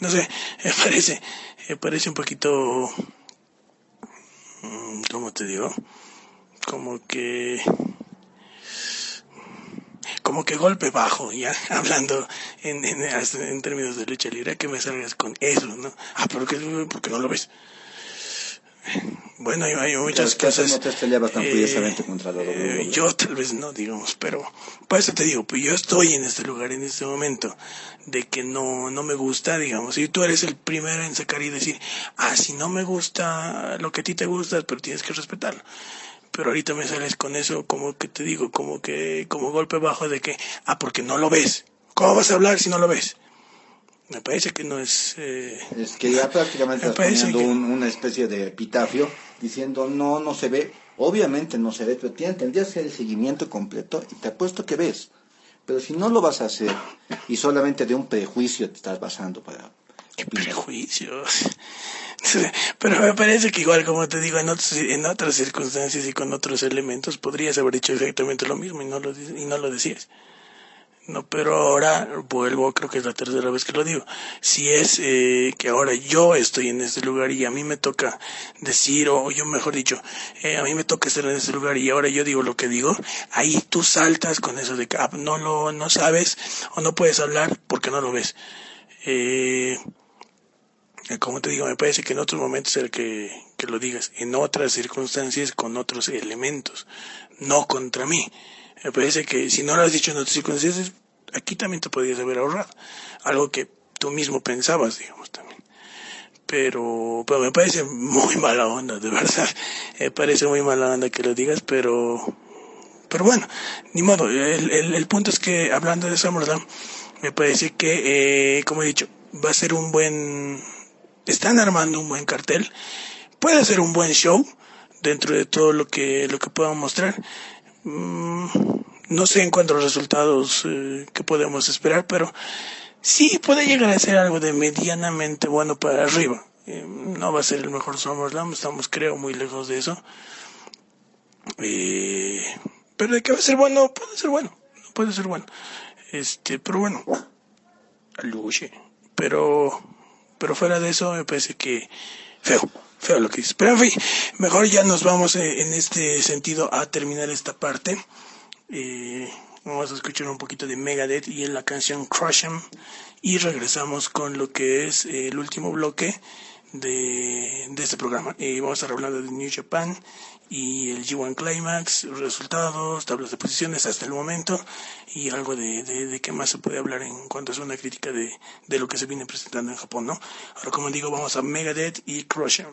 no sé, me parece, me parece un poquito, mm, ¿cómo te digo? Como que, como que golpe bajo, ya, hablando en, en, en términos de lucha libre, que me salgas con eso, ¿no? Ah, ¿por qué, porque no lo ves? Bueno, hay, muchas cosas. No te peleabas tan eh, contra eh, Yo tal vez no, digamos, pero por eso te digo, pues yo estoy en este lugar en este momento de que no, no me gusta, digamos, y tú eres el primero en sacar y decir, ah, si no me gusta lo que a ti te gusta, pero tienes que respetarlo. Pero ahorita me sales con eso, como que te digo, como que, como golpe bajo de que, ah, porque no lo ves. ¿Cómo vas a hablar si no lo ves? Me parece que no es... Eh, es que ya prácticamente estás poniendo una especie de epitafio diciendo no, no se ve. Obviamente no se ve, pero tendrías que hacer el seguimiento completo y te apuesto que ves. Pero si no lo vas a hacer y solamente de un prejuicio te estás basando para... ¿Qué prejuicios? Pero me parece que igual, como te digo, en, en otras circunstancias y con otros elementos podrías haber dicho exactamente lo mismo y no lo, y no lo decías. No, pero ahora vuelvo, creo que es la tercera vez que lo digo. Si es eh, que ahora yo estoy en este lugar y a mí me toca decir, o yo mejor dicho, eh, a mí me toca estar en este lugar y ahora yo digo lo que digo, ahí tú saltas con eso de que ah, no lo no sabes o no puedes hablar porque no lo ves. Eh, como te digo, me parece que en otros momentos el que, que lo digas, en otras circunstancias con otros elementos, no contra mí. Me parece que si no lo has dicho en otras circunstancias, aquí también te podrías haber ahorrado. Algo que tú mismo pensabas, digamos, también. Pero, pero me parece muy mala onda, de verdad. Me parece muy mala onda que lo digas, pero, pero bueno, ni modo. El, el, punto es que, hablando de SummerSlam, me parece que, eh, como he dicho, va a ser un buen, están armando un buen cartel. Puede ser un buen show dentro de todo lo que, lo que puedan mostrar. Mm, no sé en los resultados eh, que podemos esperar, pero sí puede llegar a ser algo de medianamente bueno para arriba. Eh, no va a ser el mejor SummerSlam, estamos creo muy lejos de eso. Eh, pero de que va a ser bueno, puede ser bueno, puede ser bueno. Este, pero bueno. Pero, pero fuera de eso me parece que feo feo lo que dices. Pero en fin, mejor ya nos vamos eh, en este sentido a terminar esta parte. Eh, vamos a escuchar un poquito de Megadeth y en la canción Crush 'em y regresamos con lo que es el último bloque de, este programa. Eh, vamos a estar de New Japan y el G1 Climax, resultados, tablas de posiciones hasta el momento y algo de, de, qué más se puede hablar en cuanto a una crítica de, de lo que se viene presentando en Japón, ¿no? Ahora, como digo, vamos a Megadeth y Crusher.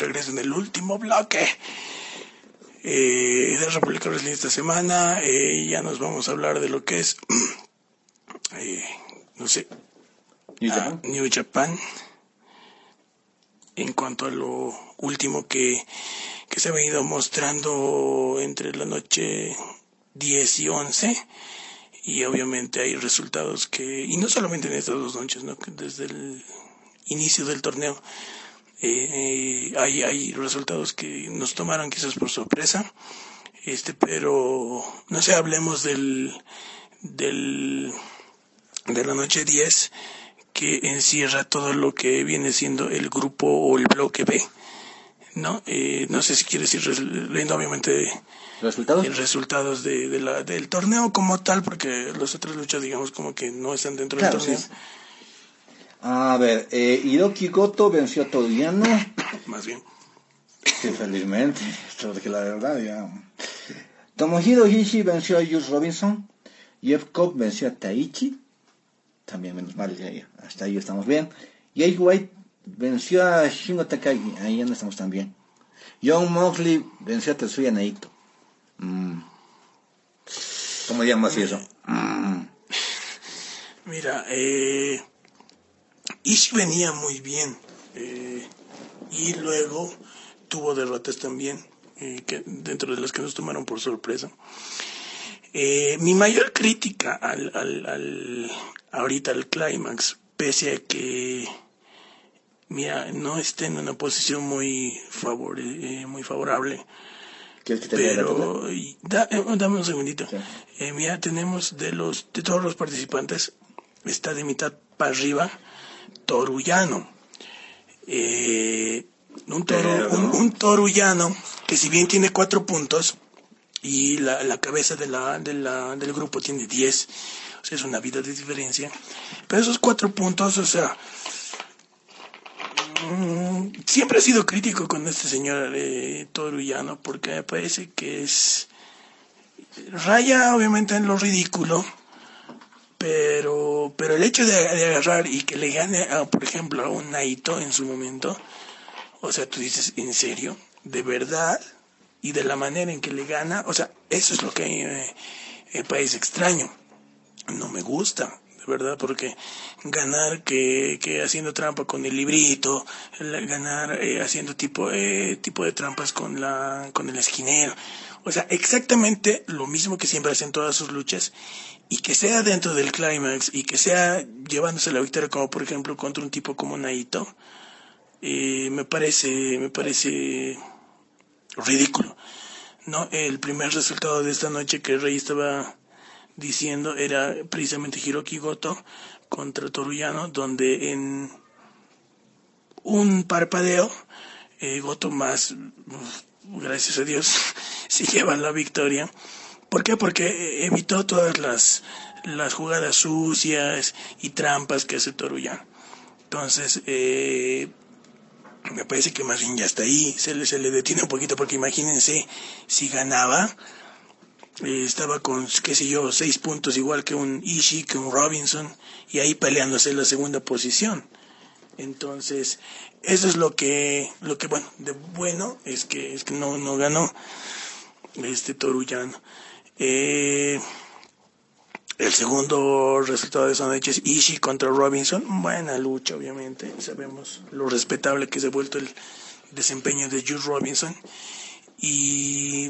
Regreso en el último bloque eh, de República Brasileña esta semana. Eh, ya nos vamos a hablar de lo que es, eh, no sé, New Japan. Ah, New Japan. En cuanto a lo último que, que se ha venido mostrando entre la noche 10 y 11 y obviamente hay resultados que, y no solamente en estas dos noches, ¿no? Desde el inicio del torneo eh, hay, hay resultados que nos tomaron quizás por sorpresa, este, pero no sé, hablemos del, del, de la noche 10 que encierra todo lo que viene siendo el grupo o el bloque B. ¿no? Eh, no sé si quieres ir leyendo obviamente ¿Resultados? los resultados de, de la, del torneo como tal, porque las otras luchas digamos como que no están dentro Claro, del torneo. sí. A ver, eh, Hiroki Goto venció a Toriano. Más bien. Sí, felizmente. Porque la verdad ya. Tomohiro Ishii venció a Jules Robinson. Jeff Cobb venció a Taichi. También menos mal, ya, ya, hasta ahí estamos bien. Jay White venció a Shingo Takagi. Ahí ya no estamos tan bien. John Moxley venció a Tetsuya Naito. Mm. ¿Cómo llamas eso? Mm. Mira, eh, Ishii venía muy bien eh, y luego tuvo derrotas también, eh, que, dentro de las que nos tomaron por sorpresa. Eh, mi mayor crítica al, al, al, ahorita al clímax, pese a que mira, no esté en una posición muy, favore, eh, muy favorable, pero y da- eh, dame un segundito. Sí. Eh, mira, tenemos de los de todos los participantes, está de mitad para arriba, Torullano. Eh, un, toro, un, un torullano que si bien tiene cuatro puntos y la, la cabeza de la, de la, del grupo tiene diez, o sea, es una vida de diferencia. Pero esos cuatro puntos, o sea, mm, siempre he sido crítico con este señor eh, Torullano porque me parece que es raya obviamente en lo ridículo pero pero el hecho de, agarrar y que le gane a, por ejemplo a un Naito en su momento o sea tú dices en serio de verdad y de la manera en que le gana o sea eso es lo que eh, me parece extraño. No me gusta, de verdad, porque ganar que, que haciendo trampa con el librito, el ganar eh, haciendo tipo, eh, tipo de trampas con, la, con el esquinero, o sea, exactamente lo mismo que siempre hacen todas sus luchas, y que sea dentro del clímax, y que sea llevándose la victoria, como por ejemplo contra un tipo como Naito, eh, me parece, me parece ridículo. No, el primer resultado de esta noche que Rey estaba diciendo era precisamente Hiroki Goto contra Toruyano, donde en un parpadeo eh, Goto más, gracias a Dios, se lleva la victoria. ¿Por qué? Porque evitó todas las, las jugadas sucias y trampas que hace Toruyano. Entonces, eh, me parece que más bien ya está ahí, se le, se le detiene un poquito porque imagínense si ganaba, eh, estaba con, qué sé yo, seis puntos igual que un Ishii, que un Robinson, y ahí peleándose la segunda posición. Entonces, eso es lo que, lo que bueno, de bueno es que, es que no, no ganó este Torullano. Eh, el segundo resultado de esa noche es Ishii contra Robinson. Buena lucha, obviamente. Sabemos lo respetable que se ha vuelto el desempeño de Jules Robinson. Y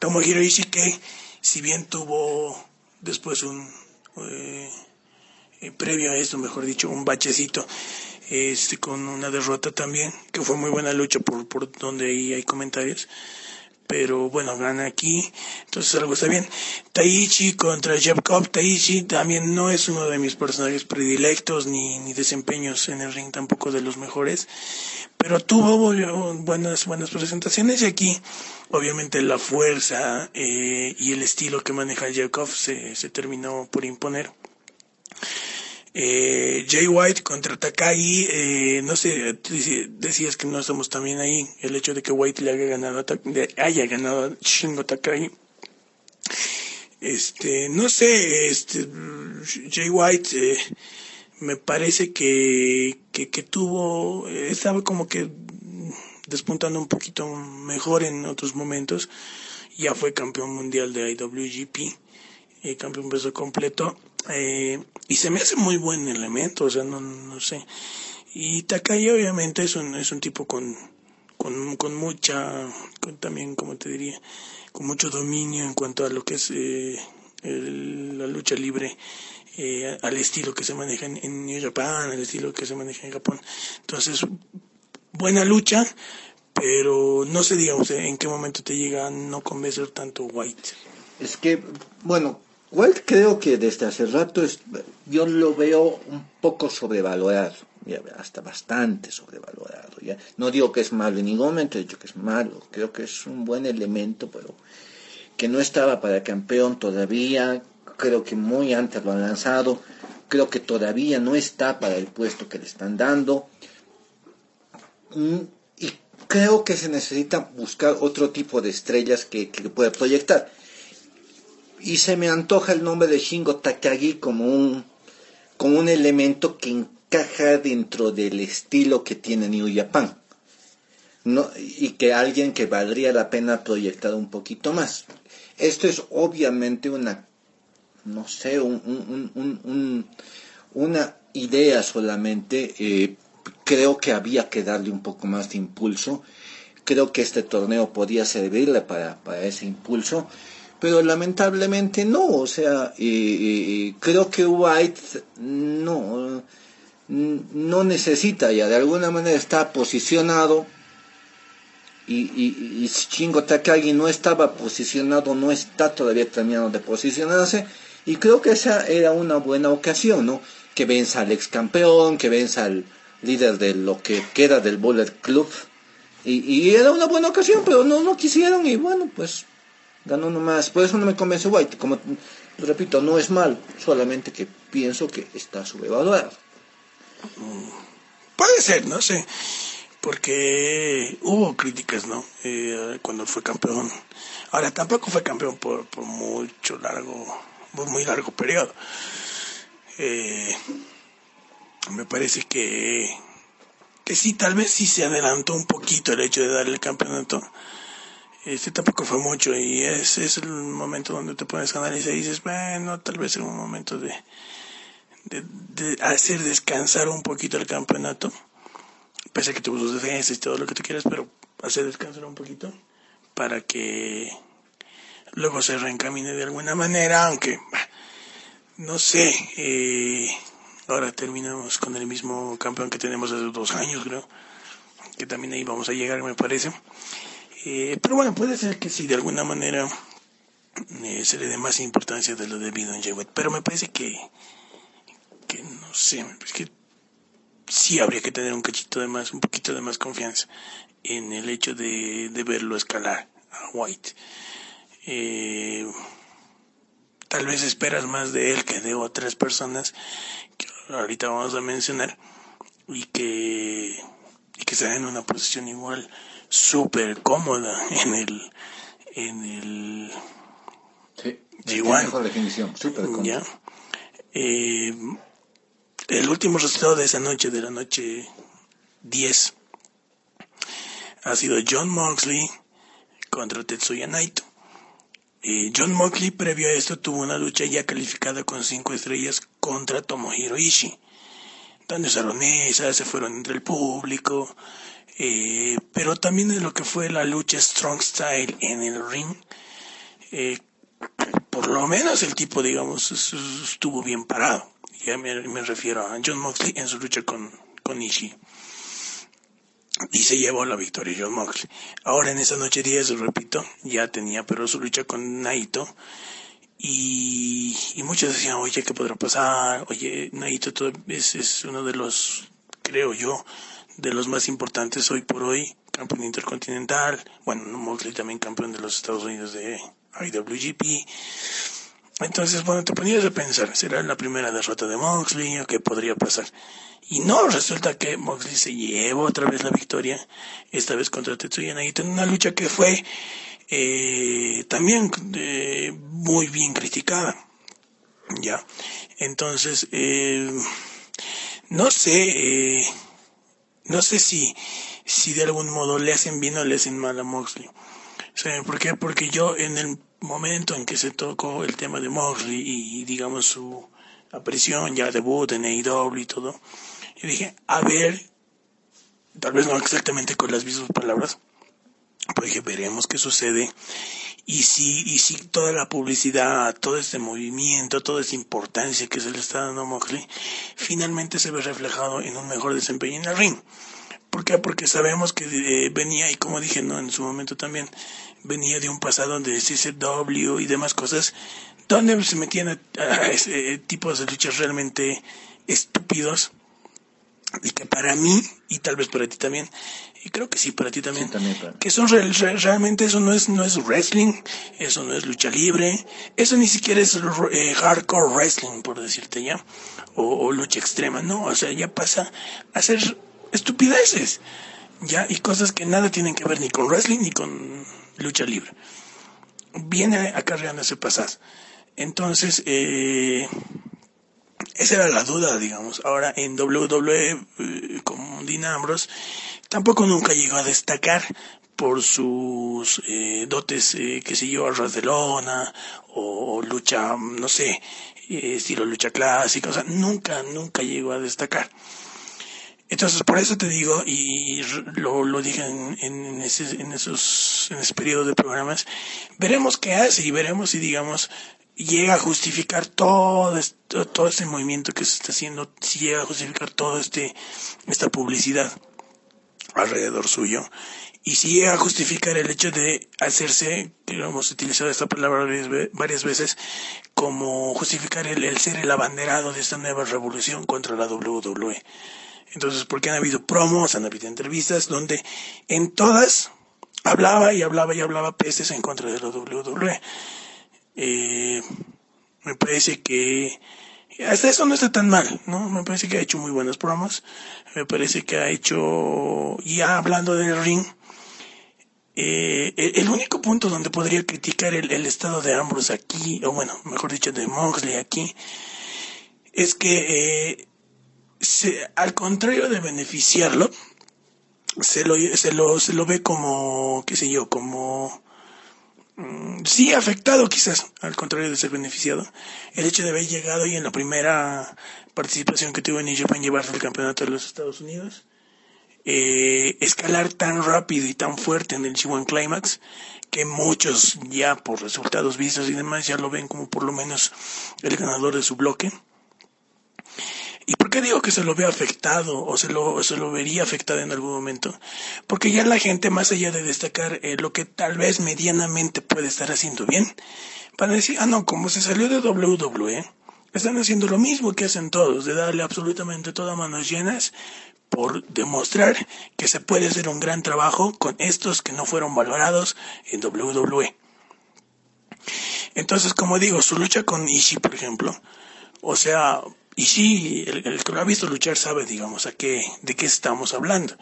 Tomohiro Ishii que, si bien tuvo después un... Eh, eh, previo a esto, mejor dicho, un bachecito este, con una derrota también, que fue muy buena lucha por, por donde ahí hay comentarios pero bueno, gana aquí, entonces algo está bien. Taichi contra Cobb, Taichi también no es uno de mis personajes predilectos, ni, ni desempeños en el ring tampoco de los mejores, pero tuvo buenas, buenas presentaciones y aquí obviamente la fuerza eh, y el estilo que maneja Jacob se, se terminó por imponer. Eh, Jay White contra Takai, eh, no sé, decías que no estamos también ahí, el hecho de que White le haya ganado, haya ganado a Shingo Takai. Este, no sé, este, Jay White, eh, me parece que, que, tuvo, estaba como que despuntando un poquito mejor en otros momentos. Ya fue campeón mundial de IWGP, eh, campeón peso completo. Eh, y se me hace muy buen elemento, o sea, no, no sé. Y Takai obviamente es un, es un tipo con, con, con mucha, con también, como te diría, con mucho dominio en cuanto a lo que es eh, la lucha libre, eh, al estilo que se maneja en, en New Japan, al estilo que se maneja en Japón. Entonces, buena lucha, pero no sé, digamos, en qué momento te llega a no convencer tanto White. Es que, bueno, Walt creo que desde hace rato es, yo lo veo un poco sobrevalorado, hasta bastante sobrevalorado. ¿ya? No digo que es malo en ningún momento, he dicho que es malo, creo que es un buen elemento, pero que no estaba para campeón todavía, creo que muy antes lo han lanzado, creo que todavía no está para el puesto que le están dando. Mm, y creo que se necesita buscar otro tipo de estrellas que, que pueda proyectar y se me antoja el nombre de Shingo Takagi como un, como un elemento que encaja dentro del estilo que tiene New Japan. No, y que alguien que valdría la pena proyectar un poquito más. Esto es obviamente una, no sé, un, una idea solamente. Eh, creo que había que darle un poco más de impulso. Creo que este torneo podía servirle para, para ese impulso pero lamentablemente no, o sea, creo que White no, no necesita ya, de alguna manera está posicionado y, y, y Shingo Takagi no estaba posicionado, no está todavía terminando de posicionarse y creo que esa era una buena ocasión, ¿no? Que venza al ex campeón, que venza al líder de lo que queda del Bullet Club y, y era una buena ocasión, pero no, no quisieron y bueno, pues ganó nomás. Por eso no me convence White. Como repito, no es mal, solamente que pienso que está subvalorado. Puede ser, no sé. Porque hubo críticas, ¿no? Eh, cuando fue campeón. Ahora, tampoco fue campeón por, por mucho largo, por muy largo periodo. Eh, me parece que, que sí, tal vez sí se adelantó un poquito el hecho de darle el campeonato este tampoco fue mucho y ese es el momento donde te pones a analizar y dices, bueno, tal vez en un momento de, de, hacer descansar un poquito el campeonato, pese a que tuvo sus defensas y todo lo que tú quieras, pero hacer descansar un poquito para que luego se reencamine de alguna manera, aunque no sé, eh, ahora terminamos con el mismo campeón que tenemos hace dos años, creo, que también ahí vamos a llegar, me parece. Eh, pero bueno, puede ser que sí, de alguna manera eh, se le dé más importancia de lo debido en Jay Pero me parece que, que no sé, es que sí habría que tener un cachito de más, un poquito de más confianza en el hecho de, de verlo escalar a White. Eh, tal vez esperas más de él que de otras personas que ahorita vamos a mencionar y que, y que en una posición igual súper cómoda en el en el sí, mejor definición súper cómoda. Eh, el último resultado de esa noche de la noche 10 ha sido John Moxley contra Tetsuya Naito. Eh, John Moxley previo a esto tuvo una lucha ya calificada con cinco estrellas contra Tomohiro Ishii. Donde mesas, se fueron entre el público, eh, pero también en lo que fue la lucha Strong Style en el ring, eh, por lo menos el tipo, digamos, estuvo bien parado. Ya me, refiero a John Moxley en su lucha con, con Ishii. Y se llevó la victoria John Moxley. Ahora en esa noche 10, repito, ya tenía pero su lucha con Naito y, y muchos decían, oye, ¿qué podrá pasar? Oye, Naito es, es uno de los, creo yo, de los más importantes hoy por hoy, campeón intercontinental, bueno, Moxley también campeón de los Estados Unidos de IWGP. Entonces, bueno, te ponías a pensar, ¿será la primera derrota de Moxley o qué podría pasar? Y no, resulta que Moxley se lleva otra vez la victoria, esta vez contra Tetsuya Naito, en una lucha que fue eh, también eh, muy bien criticada. Ya, entonces, eh, no sé, no sé si, si de algún modo le hacen bien o le hacen mal a Moxley. ¿Saben por qué? Porque yo en el momento en que se tocó el tema de Moxley y, digamos su aparición, ya debut en AEW y todo, yo dije, a ver, tal vez no exactamente con las mismas palabras, pues dije, veremos qué sucede. Y si, y si toda la publicidad, todo este movimiento, toda esa importancia que se le está dando a finalmente se ve reflejado en un mejor desempeño en el ring. ¿Por qué? Porque sabemos que eh, venía, y como dije ¿no? en su momento también, venía de un pasado de CCW y demás cosas, donde se metían a, ese tipo de luchas realmente estúpidos, y que para mí, y tal vez para ti también, y creo que sí para ti también, que son realmente eso no es no es wrestling, eso no es lucha libre, eso ni siquiera es eh, hardcore wrestling por decirte ya, o, lucha extrema, no, o sea ya pasa a ser estupideces, ya y cosas que nada tienen que ver ni con wrestling ni con lucha libre, viene acarreando ese pasado, entonces eh, esa era la duda, digamos. Ahora en WWE, eh, con Dean Ambrose, tampoco nunca llegó a destacar por sus eh, dotes, eh, que sé yo, lona, o, lucha, no sé, eh, estilo lucha clásica, o sea, nunca, nunca llegó a destacar. Entonces, por eso te digo, y lo, lo dije en, esos, en ese periodo de programas, veremos qué hace y veremos si, digamos, llega a justificar todo, esto, todo este movimiento que se está haciendo, si llega a justificar toda este, esta publicidad alrededor suyo, y si llega a justificar el hecho de hacerse, hemos utilizado esta palabra varias veces, como justificar el, el ser el abanderado de esta nueva revolución contra la WWE. Entonces, porque han habido promos, han habido entrevistas donde en todas hablaba y hablaba y hablaba peces en contra de la WWE. Eh, me parece que hasta eso no está tan mal, ¿no? Me parece que ha hecho muy buenos promos. Me parece que ha hecho, ya hablando del ring, eh, el, único punto donde podría criticar el, estado de Ambrose aquí, o bueno, mejor dicho, de Moxley aquí, es que eh, al contrario de beneficiarlo, se lo, se lo, se lo ve como, qué sé yo, como Mm, sí afectado quizás, al contrario de ser beneficiado, el hecho de haber llegado y en la primera participación que tuvo en Japan llevarse el campeonato de los Estados Unidos, eh, escalar tan rápido y tan fuerte en el G1 Climax que muchos ya por resultados vistos y demás ya lo ven como por lo menos el ganador de su bloque. ¿Y por qué digo que se lo ve afectado o se lo, se lo vería afectado en algún momento? Porque ya la gente, más allá de destacar eh, lo que tal vez medianamente puede estar haciendo bien, van a decir, ah, no, como se salió de WWE, están haciendo lo mismo que hacen todos, de darle absolutamente todas manos llenas por demostrar que se puede hacer un gran trabajo con estos que no fueron valorados en WWE. Entonces, como digo, su lucha con Ishii, por ejemplo, o sea, Ishii, el, el que lo ha visto luchar sabe, digamos, a qué, de qué estamos hablando.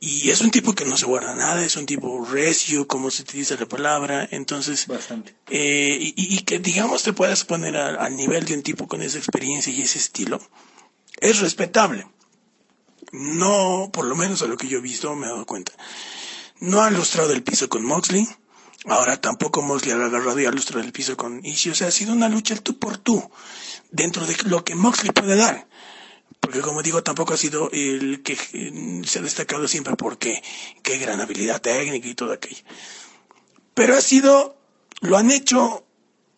Y es un tipo que no se guarda nada, es un tipo recio, como se utiliza la palabra, entonces... Bastante. Eh, y, y, que, digamos, te puedas poner al nivel de un tipo con esa experiencia y ese estilo, es respetable. No, por lo menos a lo que yo he visto, me he dado cuenta. No ha lustrado el piso con Moxley, ahora tampoco Moxley ha agarrado y ha lustrado el piso con Ishii, o sea, ha sido una lucha tú por tú, dentro de lo que Moxley puede dar porque como digo, tampoco ha sido el que se ha destacado siempre porque qué gran habilidad técnica y todo aquello. Pero ha sido, lo han hecho,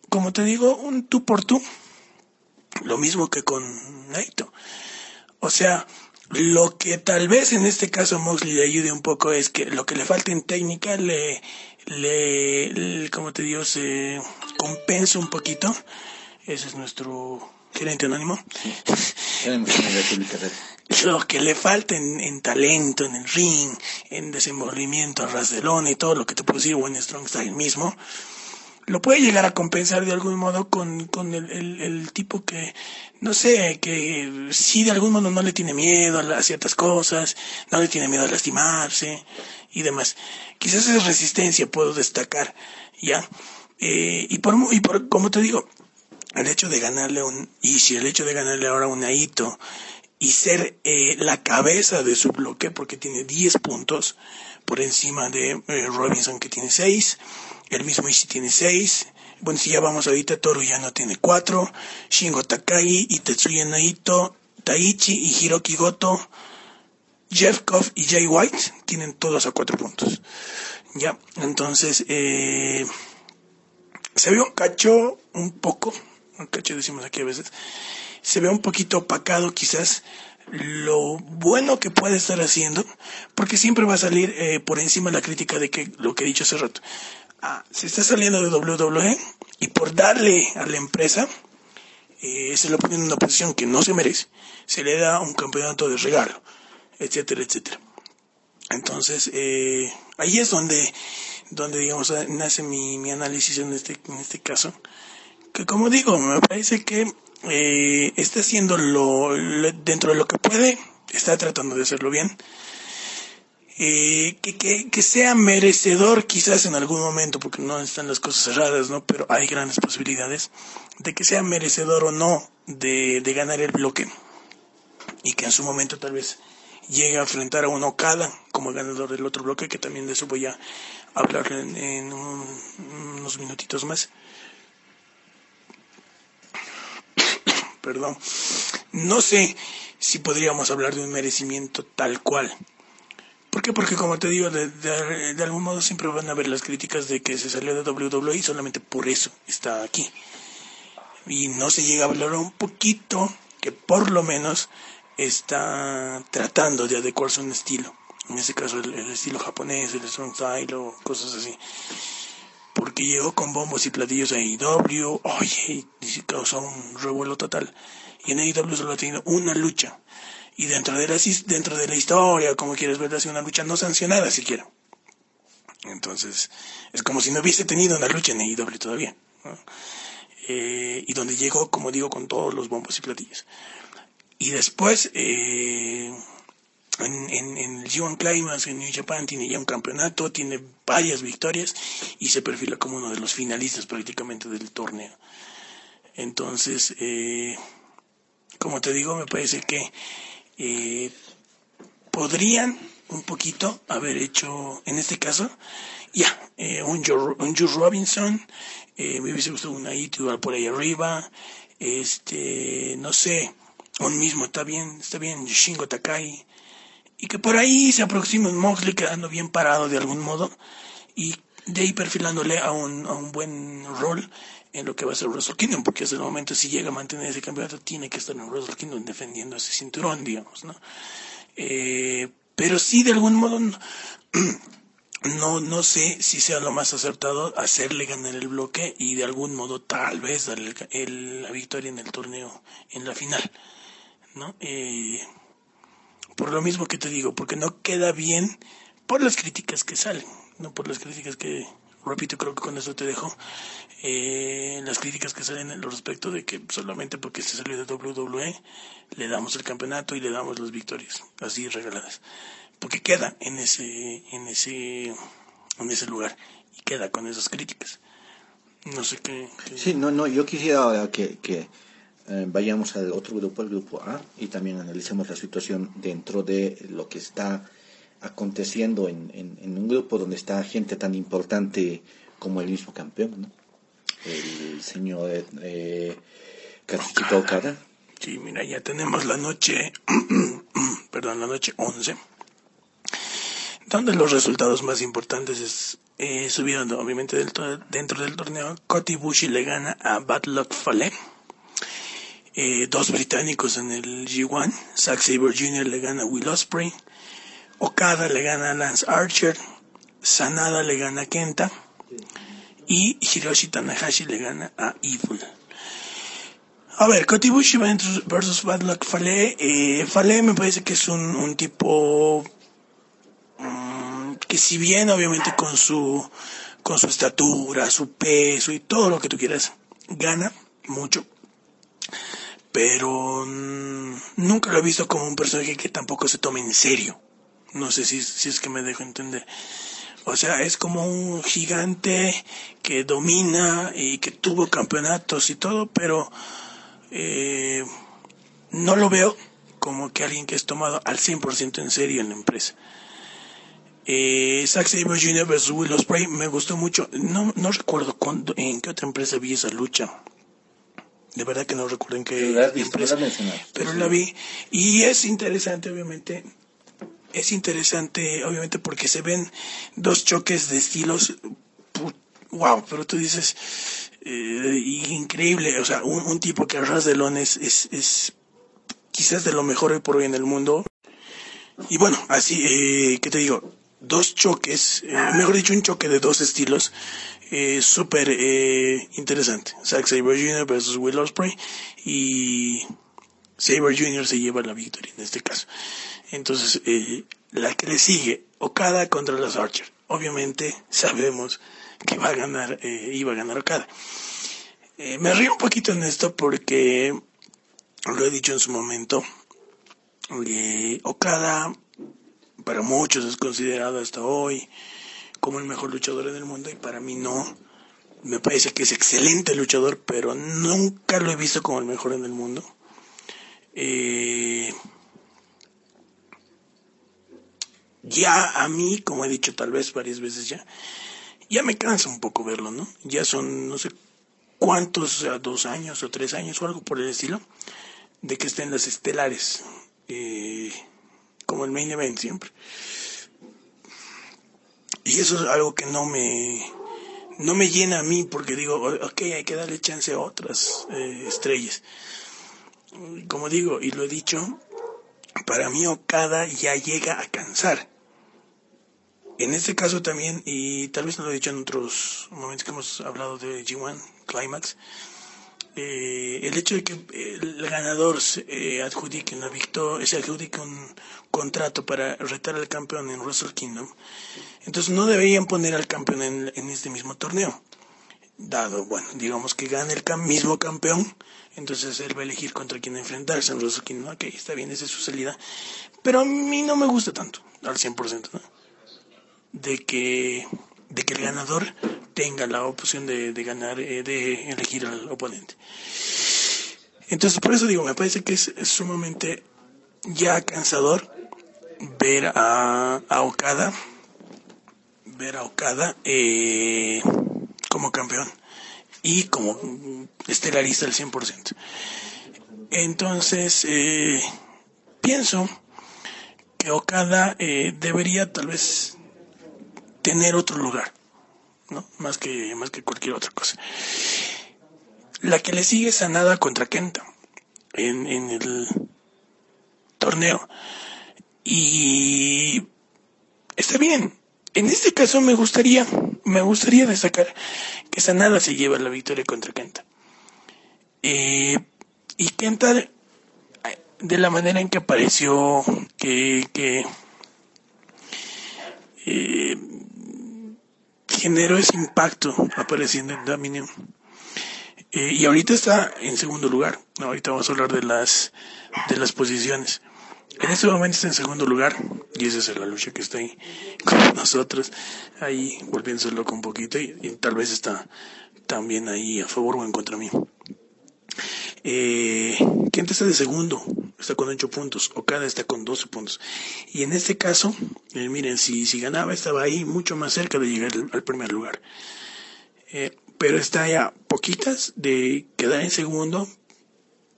como te digo, un tú por tú. Lo mismo que con Naito. O sea, lo que tal vez en este caso Mosley le ayude un poco es que lo que le falta en técnica le, le, le como te digo, se compensa un poquito. Ese es nuestro gerente anónimo. Lo que le falta en, talento, en el ring, en desenvolvimiento a ras y todo lo que te puede decir buen Strong Style mismo, lo puede llegar a compensar de algún modo con, con el, el, tipo que, no sé, que sí de algún modo no le tiene miedo a, ciertas cosas, no le tiene miedo a lastimarse y demás. Quizás esa resistencia puedo destacar, ¿ya? Eh, y, por, y por, como te digo, el hecho de ganarle un Ishii, el hecho de ganarle ahora un Aito y ser eh, la cabeza de su bloque porque tiene 10 puntos por encima de eh, Robinson que tiene 6, el mismo Ishii tiene 6, bueno si ya vamos ahorita Toru ya no tiene 4, Shingo Takagi y Tetsuya Naito, Taichi y Hiroki Goto, Jeff Koff y Jay White tienen todos a 4 puntos. Ya, entonces eh, se vio un cacho un poco cacho decimos aquí a veces, se ve un poquito opacado quizás lo bueno que puede estar haciendo, porque siempre va a salir eh, por encima la crítica de que lo que he dicho hace rato. Ah, se está saliendo de WWE y por darle a la empresa, eh, se lo pone en una posición que no se merece, se le da un campeonato de regalo, etcétera, etcétera. Entonces, eh, ahí es donde, donde digamos, nace mi, mi análisis en este, en este caso que como digo, me parece que eh, está haciendo lo, dentro de lo que puede, está tratando de hacerlo bien. Eh, que, que, sea merecedor quizás en algún momento, porque no están las cosas cerradas, ¿no? Pero hay grandes posibilidades de que sea merecedor o no de, de ganar el bloque. Y que en su momento tal vez llegue a enfrentar a un Okada como ganador del otro bloque, que también de eso voy a hablar en, unos minutitos más. Perdón. No sé si podríamos hablar de un merecimiento tal cual. ¿Por qué? Porque como te digo, de, algún modo siempre van a haber las críticas de que se salió de WWE solamente por eso está aquí. Y no se llega a valorar un poquito que por lo menos está tratando de adecuarse a un estilo. En este caso el, el estilo japonés, el strong style o cosas así porque llegó con bombos y platillos a AEW, oye, y causó un revuelo total. Y en AEW solo ha tenido una lucha. Y dentro de la, dentro de la historia, como quieres ver, ha una lucha no sancionada siquiera. Entonces, es como si no hubiese tenido una lucha en AEW todavía. Eh, y donde llegó, como digo, con todos los bombos y platillos. Y después, eh, en, en, en el G1 Climax en New Japan tiene ya un campeonato, tiene varias victorias y se perfila como uno de los finalistas prácticamente del torneo. Entonces, eh, como te digo, me parece que eh, podrían un poquito haber hecho, en este caso, ya, eh, un, Joe, un Joe Robinson, eh, me hubiese gustado una igual por ahí arriba, este, no sé, un mismo, está bien, está bien, Shingo Takai, y que por ahí se aproxima un Moxley quedando bien parado de algún modo y de ahí perfilándole a un, a un buen rol en lo que va a ser Wrestle Kingdom, porque hasta el momento si llega a mantener ese campeonato tiene que estar en Wrestle Kingdom defendiendo ese cinturón, digamos, ¿no? Eh, pero sí, de algún modo, no, no sé si sea lo más acertado hacerle ganar el bloque y de algún modo tal vez darle el, la victoria en el torneo, en la final, ¿no? Eh, por lo mismo que te digo, porque no queda bien por las críticas que salen, no por las críticas que, repito, creo que con eso te dejo, eh, las críticas que salen al respecto de que solamente porque se salió de WWE le damos el campeonato y le damos las victorias, así regaladas, porque queda en ese, en ese, en ese lugar y queda con esas críticas. No sé qué. Sí, no, no, yo quisiera que eh, vayamos al otro grupo, el grupo A, y también analicemos la situación dentro de lo que está aconteciendo en, en, un grupo donde está gente tan importante como el mismo campeón, ¿no? El señor eh, Katsuchika Okada. Sí, mira, ya tenemos la noche, perdón, la noche 11, donde los resultados más importantes es, eh, subieron obviamente dentro del torneo, Kotibushi le gana a Bad Luck Fale, eh, dos británicos en el G1, Zack Sabre Jr. le gana a Will Ospreay, Okada le gana a Lance Archer, Sanada le gana a Kenta y Hiroshi Tanahashi le gana a Evil. A ver, Kotibushi versus Bad Luck Fale. Eh, Fale me parece que es un, un tipo mm, que si bien obviamente con su con su estatura, su peso y todo lo que tú quieras, gana mucho. Pero mm, nunca lo he visto como un personaje que tampoco se tome en serio. No sé si, es que me dejo entender. O sea, es como un gigante que domina y que tuvo campeonatos y todo, pero eh, no lo veo como que alguien que es tomado al 100% en serio en la empresa. Eh, Zack Jr. vs. Will Ospreay me gustó mucho. No, no recuerdo cuándo, en qué otra empresa vi esa lucha. De verdad que no recuerdo en qué empresa. Pero la vi. Y es interesante, obviamente, es interesante, obviamente, porque se ven dos choques de estilos. Wow, pero tú dices, eh, increíble, o sea, un, tipo que a ras de lones es, es quizás de lo mejor hoy por hoy en el mundo. Y bueno, así, eh, ¿qué te digo? Dos choques, eh, mejor dicho, un choque de dos estilos eh, súper eh, interesante. Zack Sabre Jr. versus Will Ospreay y Saber Jr. se lleva la victoria en este caso. Entonces, eh, la que le sigue, Okada contra los Archer. Obviamente sabemos que va a ganar, iba a ganar Okada. Me río un poquito en esto porque, lo he dicho en su momento, Okada para muchos es considerado hasta hoy como el mejor luchador en el mundo y para mí no. Me parece que es excelente luchador, pero nunca lo he visto como el mejor en el mundo. Eh, ya a mí, como he dicho tal vez varias veces ya, ya me cansa un poco verlo, ¿no? Ya son no sé cuántos, dos años o tres años o algo por el estilo, de que estén las estelares, eh, como el main event siempre. Y eso es algo que no me, no me llena a mí porque digo, ok, hay que darle chance a otras eh, estrellas. Como digo, y lo he dicho, para mí Okada ya llega a cansar. En este caso también, y tal vez no lo he dicho en otros momentos que hemos hablado de G1 Climax, eh, el hecho de que el ganador se eh, adjudique una victoria, se adjudique un contrato para retar al campeón en Wrestle Kingdom, entonces no deberían poner al campeón en, en este mismo torneo. Dado, bueno, digamos que gane el mismo campeón, entonces él va a elegir contra quién enfrentarse en Wrestle Kingdom. Ok, está bien, esa es su salida. Pero a mí no me gusta tanto, al 100%, ¿no? de que, de que el ganador tenga la opción de, de ganar, eh, de elegir al oponente. Entonces, por eso digo, me parece que es, sumamente ya cansador ver a, a Okada, ver a Okada eh, como campeón y como estelarista al 100%. Entonces, eh, pienso que Okada eh, debería tal vez tener otro lugar, ¿no? Más que, más que cualquier otra cosa. La que le sigue es Sanada contra Kenta en, el torneo. Y está bien. En este caso me gustaría, me gustaría destacar que Sanada se lleva la victoria contra Kenta. Eh, y Kenta, de la manera en que apareció, que, que eh, generó ese impacto apareciendo en Dominion. Eh, y ahorita está en segundo lugar. ahorita vamos a hablar de las, de las posiciones. En este momento está en segundo lugar y esa es la lucha que está ahí con nosotros, ahí volviéndose loco un poquito y, tal vez está también ahí a favor o en contra mí. Eh, Kenta está de segundo, está con 8 puntos, Okada está con 12 puntos. Y en este caso, eh, miren, si, si ganaba estaba ahí mucho más cerca de llegar al, primer lugar. Eh, pero está ya poquitas de quedar en segundo,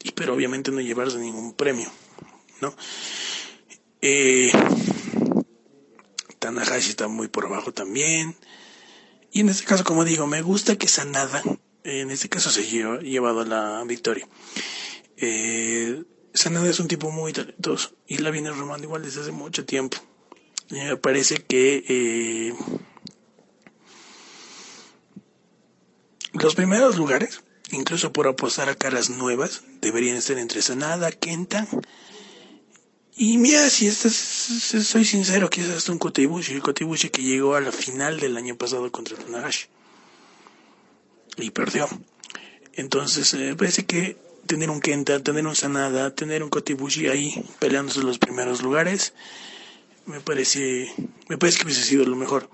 y, pero obviamente no llevarse ningún premio. ¿no? Eh, Tanahashi está muy por abajo también. Y en este caso, como digo, me gusta que Sanada, en este caso se ha llevado la victoria. Eh, Sanada es un tipo muy talentoso y la viene romando igual desde hace mucho tiempo. me parece que eh, los primeros lugares, incluso por apostar a caras nuevas, deberían estar entre Sanada, Kenta y mira, si estás, soy sincero, quizás hasta un Kotibushi, el Kotibushi que llegó a la final del año pasado contra Tanahashi. Y perdió. Entonces, me parece que tener un Kenta, tener un Sanada, tener un Kotibushi ahí peleándose los primeros lugares, me parece, me parece que hubiese sido lo mejor.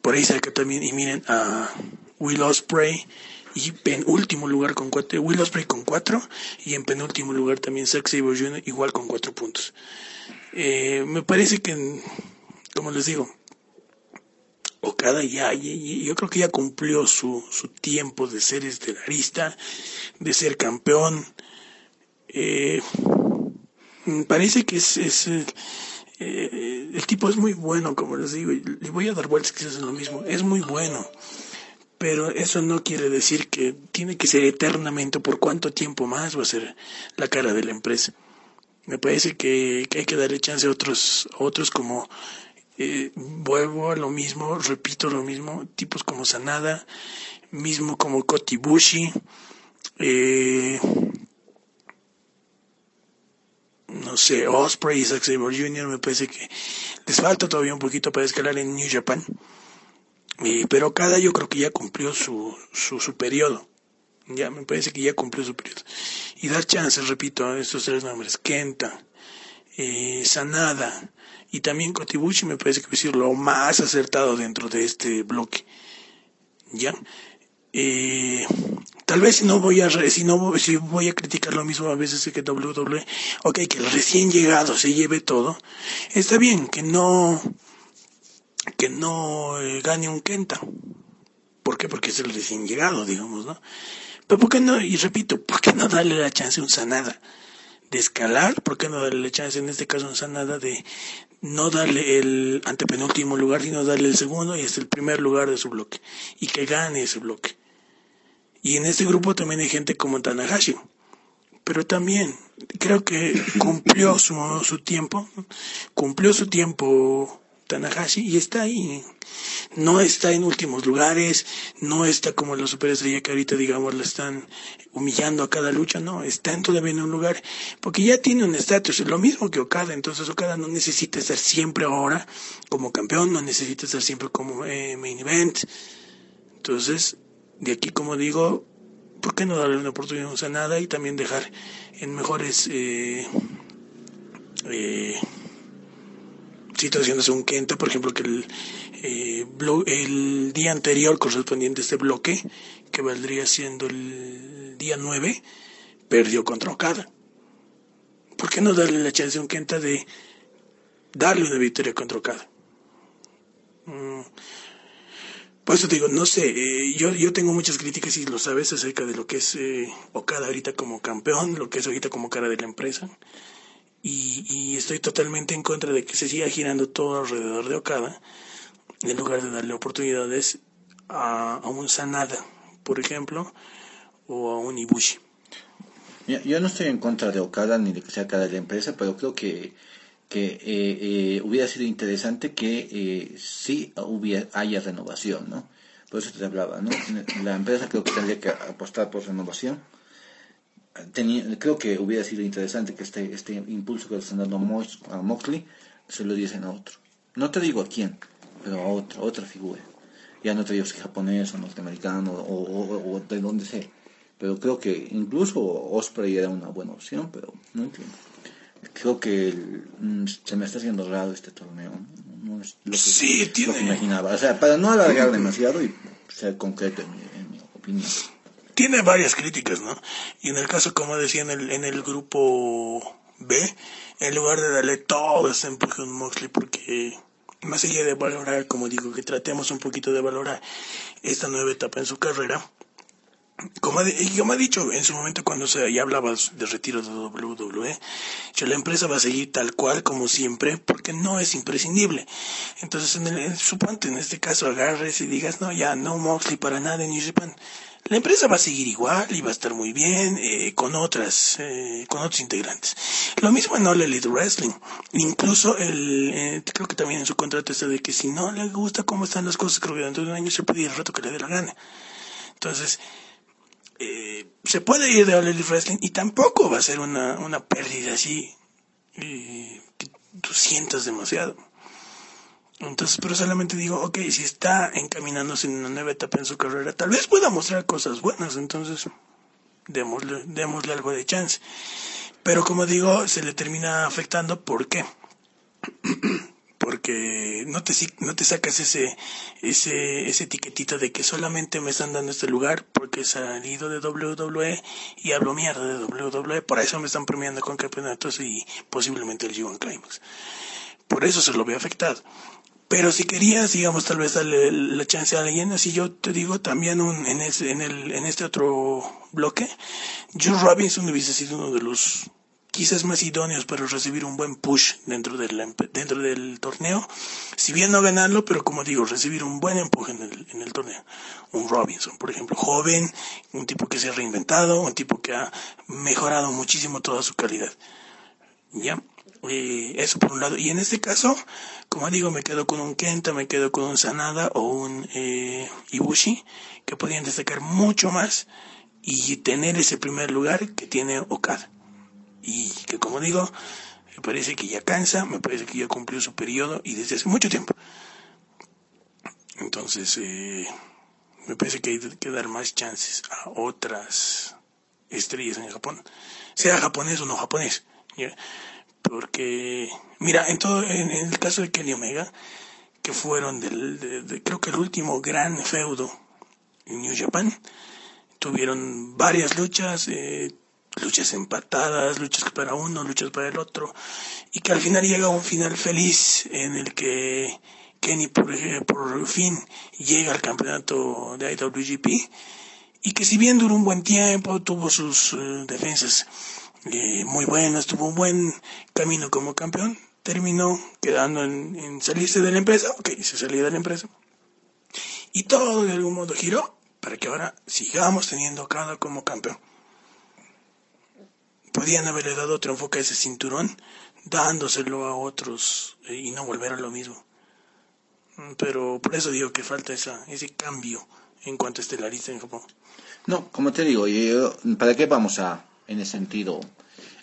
Por ahí cerca también, y miren a Will Ospreay y penúltimo lugar con cuatro, Will Ospreay con cuatro y en penúltimo lugar también Zack Sabre Jr. igual con cuatro puntos. Eh, me parece que, como les digo, Okada ya, yo creo que ya cumplió su, su tiempo de ser estelarista, de ser campeón. Eh, parece que es, es eh, el tipo es muy bueno, como les digo, le voy a dar vueltas quizás en lo mismo, es muy bueno pero eso no quiere decir que tiene que ser eternamente por cuánto tiempo más va a ser la cara de la empresa. Me parece que, hay que darle chance a otros, otros como, eh, vuelvo a lo mismo, repito lo mismo, tipos como Sanada, mismo como Kotibushi, eh, no sé, Osprey y Zack Jr. me parece que les falta todavía un poquito para escalar en New Japan pero cada yo creo que ya cumplió su, su, periodo. Ya me parece que ya cumplió su periodo. Y dar chance, repito, a estos tres nombres. Kenta, eh, Sanada y también Kotibuchi me parece que va a ser lo más acertado dentro de este bloque. ¿Ya? Eh, tal vez si no voy a si no si voy a criticar lo mismo a veces que WWE, ok, que el recién llegado se lleve todo, está bien, que no que no eh, gane un Kenta. ¿Por qué? Porque es el recién llegado, digamos, ¿no? Pero ¿por qué no? Y repito, ¿por qué no darle la chance a un Sanada de escalar? ¿Por qué no darle la chance, en este caso, a un Sanada de no darle el antepenúltimo lugar, sino darle el segundo y hasta el primer lugar de su bloque? Y que gane ese bloque. Y en este grupo también hay gente como Tanahashi. Pero también creo que cumplió su, su tiempo, cumplió su tiempo Tanahashi y está ahí. No está en últimos lugares, no está como la superestrella que ahorita, digamos, la están humillando a cada lucha, no, está en todavía en un lugar, porque ya tiene un estatus, lo mismo que Okada, entonces Okada no necesita estar siempre ahora como campeón, no necesita estar siempre como eh, main event. Entonces, de aquí, como digo, ¿por qué no darle una oportunidad a nada y también dejar en mejores eh, eh, situaciones un Kenta, por ejemplo, que el, eh, el día anterior correspondiente a este bloque, que valdría siendo el día 9, perdió contra Okada. ¿Por qué no darle la chance a un Kenta de darle una victoria contra Okada? Mm. Por eso te digo, no sé, eh, yo, yo tengo muchas críticas y lo sabes acerca de lo que es eh, Okada ahorita como campeón, lo que es ahorita como cara de la empresa y, estoy totalmente en contra de que se siga girando todo alrededor de Okada en lugar de darle oportunidades a, un Sanada, por ejemplo, o a un Ibushi. Yo no estoy en contra de Okada ni de que sea cada la empresa, pero creo que, que eh, eh, hubiera sido interesante que eh, sí hubiera, haya renovación, ¿no? Por eso te hablaba, ¿no? La empresa creo que tendría que apostar por renovación. Creo que hubiera sido interesante que este, este impulso que le están dando a Moxley se lo diesen a otro. No te digo a quién, pero a otra, otra figura. Ya no te digo si japonés o norteamericano o, o de donde sea pero creo que incluso Osprey era una buena opción, pero no entiendo. Creo que mm, se me está haciendo raro este torneo. No es lo que, sí, tiene... imaginaba. O sea, para no alargar demasiado y ser concreto en mi, opinión. Tiene varias críticas, ¿no? Y en el caso, como decía, en el, en el grupo B, en lugar de darle todo ese empuje a Moxley, porque más allá de valorar, como digo, que tratemos un poquito de valorar esta nueva etapa en su carrera, como, ha dicho en su momento cuando se, ya hablaba de retiro de WWE, que la empresa va a seguir tal cual como siempre porque no es imprescindible. Entonces, en, el, suponte en este caso agarres y digas, no, ya no Moxley para nada en Japan. La empresa va a seguir igual y va a estar muy bien eh, con otras, eh, con otros integrantes. Lo mismo en All Elite Wrestling. Incluso el, eh, creo que también en su contrato está de que si no le gusta cómo están las cosas, creo que dentro de un año se puede ir el rato que le dé la gana. Entonces, eh, se puede ir de Elite Wrestling y tampoco va a ser una, una pérdida así eh, que tú sientas demasiado. Entonces, pero solamente digo, ok, si está encaminándose en una nueva etapa en su carrera, tal vez pueda mostrar cosas buenas, entonces démosle, démosle algo de chance. Pero como digo, se le termina afectando, ¿por qué? porque no te, no te sacas ese, ese, ese etiquetito de que solamente me están dando este lugar porque he salido de WWE y hablo mierda de WWE, por eso me están premiando con campeonatos y posiblemente el G1 Climax. Por eso se lo ve afectado. Pero si querías, digamos, tal vez darle la chance a alguien, así yo te digo también un, en, ese, en, el, en este otro bloque, Joe Robinson hubiese sido uno de los quizás más idóneos para recibir un buen push dentro del, dentro del torneo. Si bien no ganarlo, pero como digo, recibir un buen empuje en el, en el torneo. Un Robinson, por ejemplo, joven, un tipo que se ha reinventado, un tipo que ha mejorado muchísimo toda su calidad. ¿Ya? Eh, eso por un lado. Y en este caso, como digo, me quedo con un Kenta, me quedo con un Sanada o un eh, Ibushi, que podían destacar mucho más y tener ese primer lugar que tiene Okada y que como digo, me parece que ya cansa, me parece que ya cumplió su periodo y desde hace mucho tiempo. Entonces, eh, me parece que hay que dar más chances a otras estrellas en Japón, sea japonés o no japonés. Porque, mira, en todo, en, el caso de Kenny Omega, que fueron del, creo que el último gran feudo en New Japan, tuvieron varias luchas, eh, luchas empatadas, luchas para uno, luchas para el otro, y que al final llega un final feliz en el que Kenny por, por fin llega al campeonato de IWGP y que si bien duró un buen tiempo, tuvo sus eh, defensas eh, muy buenas, tuvo un buen camino como campeón, terminó quedando en, salirse de la empresa, ok, se salió de la empresa, y todo de algún modo giró para que ahora sigamos teniendo cada como campeón podían haberle dado otro enfoque a ese cinturón, dándoselo a otros eh, y no volver a lo mismo. Mm, pero por eso digo que falta esa, ese cambio en cuanto a estelarista en Japón. No, como te digo, ¿para qué vamos a, en ese sentido,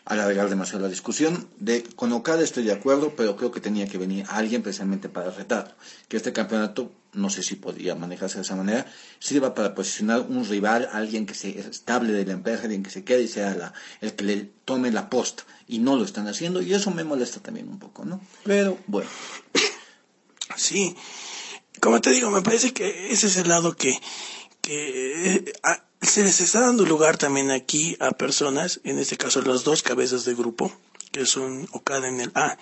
alargar demasiado la discusión. De, con Okada estoy de acuerdo, pero creo que tenía que venir alguien precisamente para retar. Que este campeonato, no sé si podía manejarse de esa manera, sirva para posicionar un rival, alguien que se estable de la empresa, alguien que se quede y sea la, el que le tome la posta. Y no lo están haciendo, y eso me molesta también un poco, ¿no? Pero bueno. Sí, como te digo, me parece que ese es el lado que, que eh, se les está dando lugar también aquí a personas, en este caso las dos cabezas de grupo, que son Okada en el A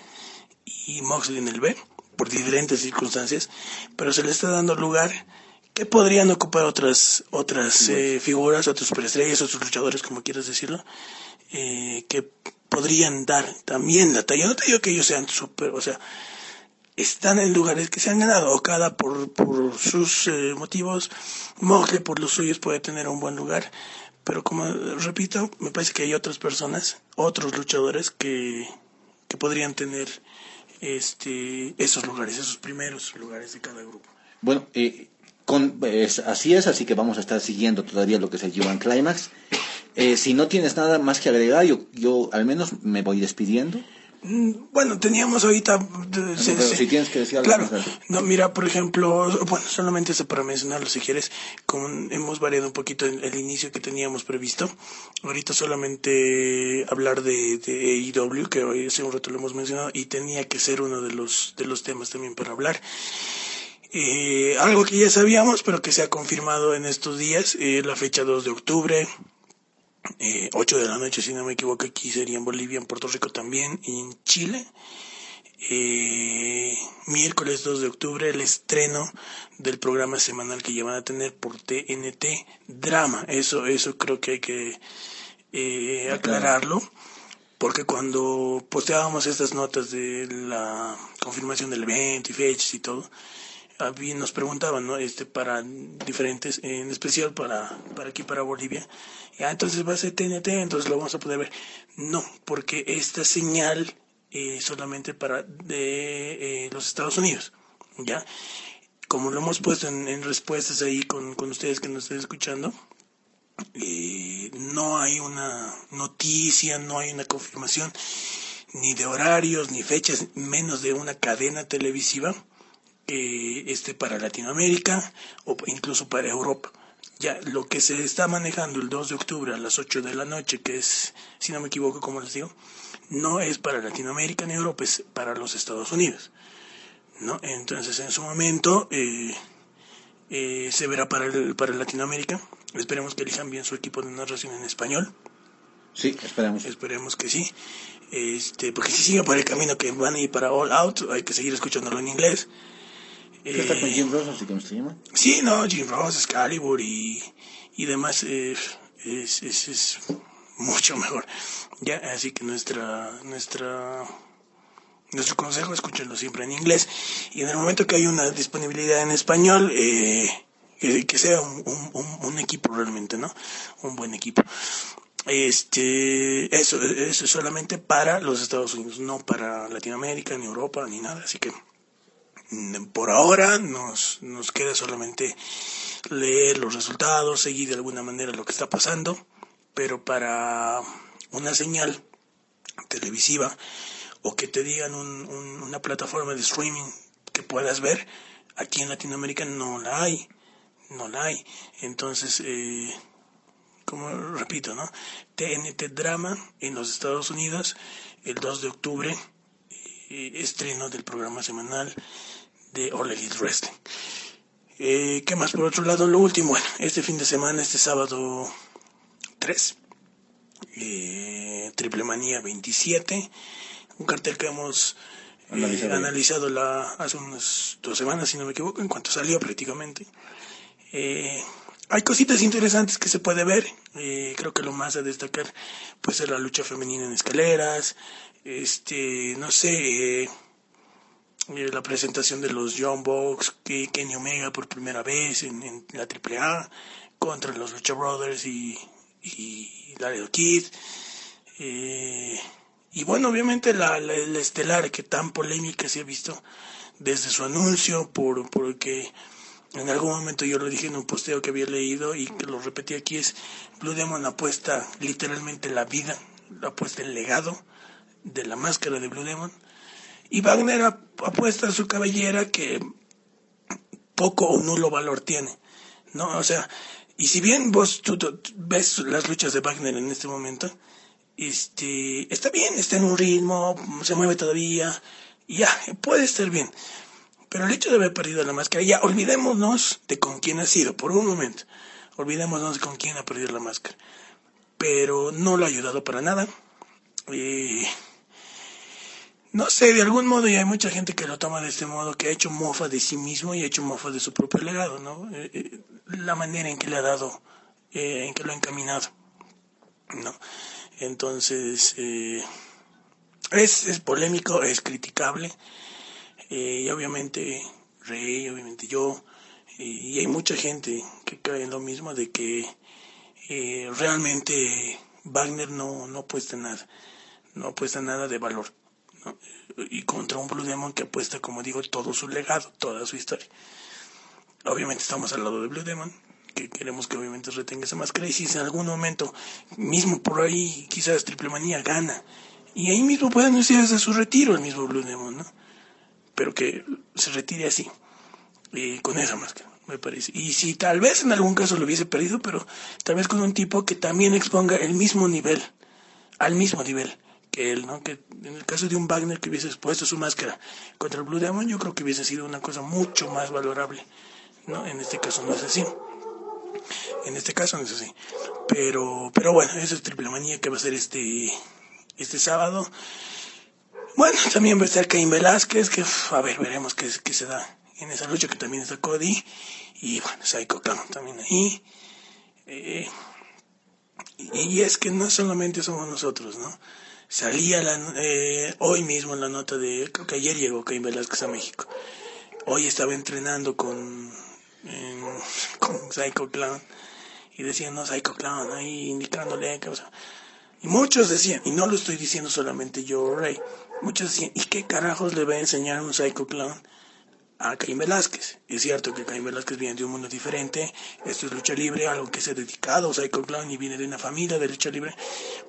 y Moxley en el B, por diferentes circunstancias, pero se les está dando lugar que podrían ocupar otras otras eh, figuras, otras superestrellas, otros luchadores, como quieras decirlo, eh, que podrían dar también la talla. No te digo que ellos sean super, o sea, están en lugares que se han ganado. Okada por, por sus eh, motivos, Moxley por los suyos puede tener un buen lugar, pero como repito, me parece que hay otras personas, otros luchadores que, que podrían tener este, esos lugares, esos primeros lugares de cada grupo. Bueno, eh, con, así es, así que vamos a estar siguiendo todavía lo que es el G1 Climax. Eh, si no tienes nada más que agregar, yo, yo al menos me voy despidiendo. Mm, bueno, teníamos ahorita... si tienes que decir algo. Claro. No, mira, por ejemplo, bueno, solamente eso para mencionarlo si quieres, como hemos variado un poquito el, el inicio que teníamos previsto. Ahorita solamente hablar de, de AEW, que hoy hace un rato lo hemos mencionado, y tenía que ser uno de los, de los temas también para hablar. Eh, algo que ya sabíamos, pero que se ha confirmado en estos días, eh, la fecha 2 de octubre, eh, 8 de la noche, si no me equivoco, aquí sería en Bolivia, en Puerto Rico también, y en Chile. Eh, miércoles 2 de octubre, el estreno del programa semanal que ya van a tener por TNT Drama. Eso, eso creo que hay que eh, aclararlo. Porque cuando posteábamos estas notas de la confirmación del evento y fechas y todo, nos preguntaban, ¿no? Este, para diferentes, en especial para, para aquí, para Bolivia. Ya, entonces va a ser TNT, entonces lo vamos a poder ver. No, porque esta señal es solamente para de eh, los Estados Unidos, ¿ya? Como lo hemos puesto en, respuestas ahí con, con, ustedes que nos estén escuchando, eh, no hay una noticia, no hay una confirmación ni de horarios, ni fechas, menos de una cadena televisiva eh, este para Latinoamérica o incluso para Europa. Ya lo que se está manejando el 2 de octubre a las 8 de la noche, que es, si no me equivoco, como les digo, no es para Latinoamérica ni Europa, es para los Estados Unidos. ¿no? Entonces, en su momento eh, eh, se verá para, el, para Latinoamérica. Esperemos que elijan bien su equipo de narración en español. Sí, esperemos. Esperemos que sí. Este, porque si siguen por el camino que van a ir para All Out, hay que seguir escuchándolo en inglés. ¿Qué está con Jim Ross, así como se llama? Sí, no, Jim Ross, Excalibur y, y demás eh, es, es, es, mucho mejor. Ya, así que nuestra, nuestra, nuestro consejo, escúchenlo siempre en inglés. Y en el momento que hay una disponibilidad en español, eh, que, sea un, un, un, equipo realmente, ¿no? Un buen equipo. Este, eso, eso es solamente para los Estados Unidos, no para Latinoamérica, ni Europa, ni nada. Así que por ahora nos, nos queda solamente leer los resultados, seguir de alguna manera lo que está pasando, pero para una señal televisiva o que te digan un, una plataforma de streaming que puedas ver, aquí en Latinoamérica no la hay, no la hay. Entonces, eh, como repito, ¿no? TNT Drama en los Estados Unidos, el 2 de octubre, eh, estreno del programa semanal de All Elite Wrestling. Eh, ¿Qué más? Por otro lado, lo último, bueno, este fin de semana, este sábado 3, eh, Triple Manía 27, un cartel que hemos eh, analizado, la, hace unas dos semanas, si no me equivoco, en cuanto salió prácticamente. Eh, hay cositas interesantes que se puede ver. Creo que lo más a destacar puede ser la lucha femenina en escaleras. Este, no sé, eh, la presentación de los Young Bucks, que Kenny Omega por primera vez en, en la AAA contra los Lucha Brothers y, y Laredo Kid. Eh, y bueno, obviamente la, estelar que tan polémica se ha visto desde su anuncio, por porque en algún momento yo lo dije en un posteo que había leído y que lo repetí aquí, es Blue Demon apuesta literalmente la vida, apuesta el legado de la máscara de Blue Demon y Wagner apuesta a su cabellera que poco o nulo valor tiene, ¿no? O sea, y si bien vos tú, ves las luchas de Wagner en este momento, este, está bien, está en un ritmo, se mueve todavía, y ya, puede estar bien. Pero el hecho de haber perdido la máscara, ya olvidémonos de con quién ha sido, por un momento. Olvidémonos de con quién ha perdido la máscara. Pero no lo ha ayudado para nada. Eh, no sé, de algún modo, y hay mucha gente que lo toma de este modo, que ha hecho mofa de sí mismo y ha hecho mofa de su propio legado, ¿no? Eh, eh, la manera en que le ha dado, eh, en que lo ha encaminado, ¿no? Entonces, es, es polémico, es criticable, y obviamente Rey, obviamente yo, y hay mucha gente que cree en lo mismo de que eh, realmente Wagner no, no apuesta nada, no apuesta nada de valor. Y contra un Blue Demon que apuesta, como digo, todo su legado, toda su historia. Obviamente estamos al lado de Blue Demon, que queremos que obviamente retenga esa máscara y si en algún momento, mismo por ahí, quizás Triple Manía gana, y ahí mismo puede anunciar desde su retiro el mismo Blue Demon, ¿no? Pero que se retire así, con esa máscara, me parece. Y si tal vez en algún caso lo hubiese perdido, pero tal vez con un tipo que también exponga el mismo nivel, al mismo nivel que él, ¿no? Que en el caso de un Wagner que hubiese expuesto su máscara contra el Blue Demon, yo creo que hubiese sido una cosa mucho más valorable, ¿no? En este caso no es así. En este caso no es así. Pero, pero bueno, esa es triple manía que va a ser este, este sábado. Bueno, también va a estar Caín Velázquez, que a ver, veremos qué, qué se da en esa lucha, que también está Cody. Y bueno, Psycho Clown también ahí. Eh, y es que no solamente somos nosotros, ¿no? Salía la, eh, hoy mismo en la nota de, creo que ayer llegó Caín Velázquez a México. Hoy estaba entrenando con, con Psycho Clown. Y decían, no, Psycho Clown, ahí indicándole que, o y muchos decían, y no lo estoy diciendo solamente yo, Rey, muchos decían, ¿y qué carajos le va a enseñar un Psycho Clown a Caín Velázquez. Es cierto que Caín Velázquez viene de un mundo diferente, esto es lucha libre, algo que se ha dedicado, Psycho Clown y viene de una familia de lucha libre,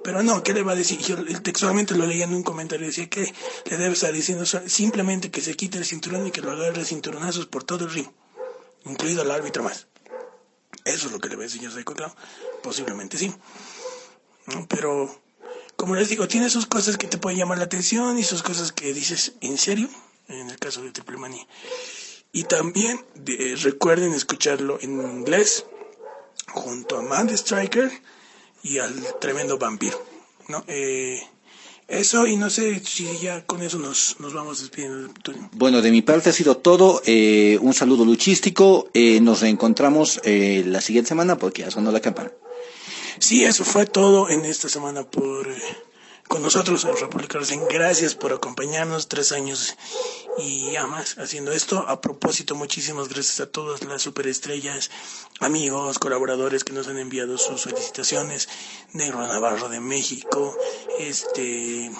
pero no, ¿qué le va a decir? Yo textualmente lo leía en un comentario, decía que le debe estar diciendo simplemente que se quite el cinturón y que lo agarre cinturonazos por todo el ring, incluido el árbitro más. Eso es lo que le va a enseñar Psycho Clown, posiblemente sí. Pero, como les digo, tiene sus cosas que te pueden llamar la atención y sus cosas que dices, ¿en serio? En el caso de Triple Manía. Y también recuerden escucharlo en inglés junto a Man Striker y al tremendo vampiro. ¿no? Eh, eso y no sé si ya con eso nos, nos vamos despidiendo. Bueno, de mi parte ha sido todo. Eh, un saludo luchístico. Eh, nos reencontramos la siguiente semana porque ya sonó la campana. Sí, eso fue todo en esta semana por con nosotros en República Wrestling. Gracias por acompañarnos tres años y ya más haciendo esto. A propósito, muchísimas gracias a todas las superestrellas, amigos, colaboradores que nos han enviado sus felicitaciones. Negro Navarro de México, este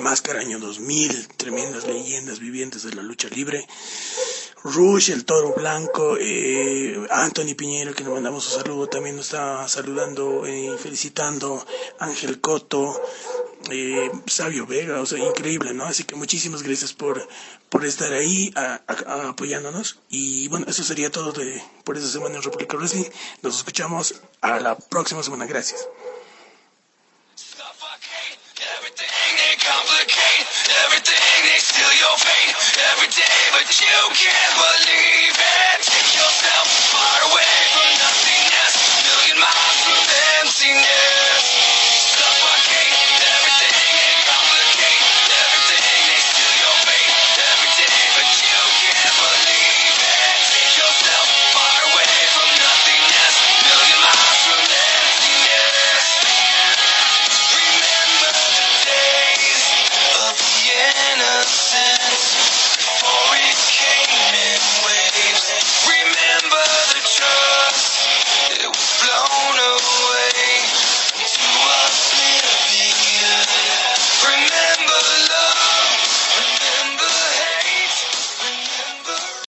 Máscara Año 2000, tremendas leyendas vivientes de la lucha libre. Rush, el toro blanco, eh, Anthony Piñero, que le mandamos un saludo, también nos está saludando y eh, felicitando, Ángel Coto, eh, Sabio Vega, o sea, increíble, ¿no? Así que muchísimas gracias por, por estar ahí apoyándonos. Y bueno, eso sería todo de, por esta semana en República Wrestling. Nos escuchamos a la próxima semana. Gracias. complicate everything. They steal your fate every day, but you can't believe it. Take yourself far away from nothingness, million miles from emptiness.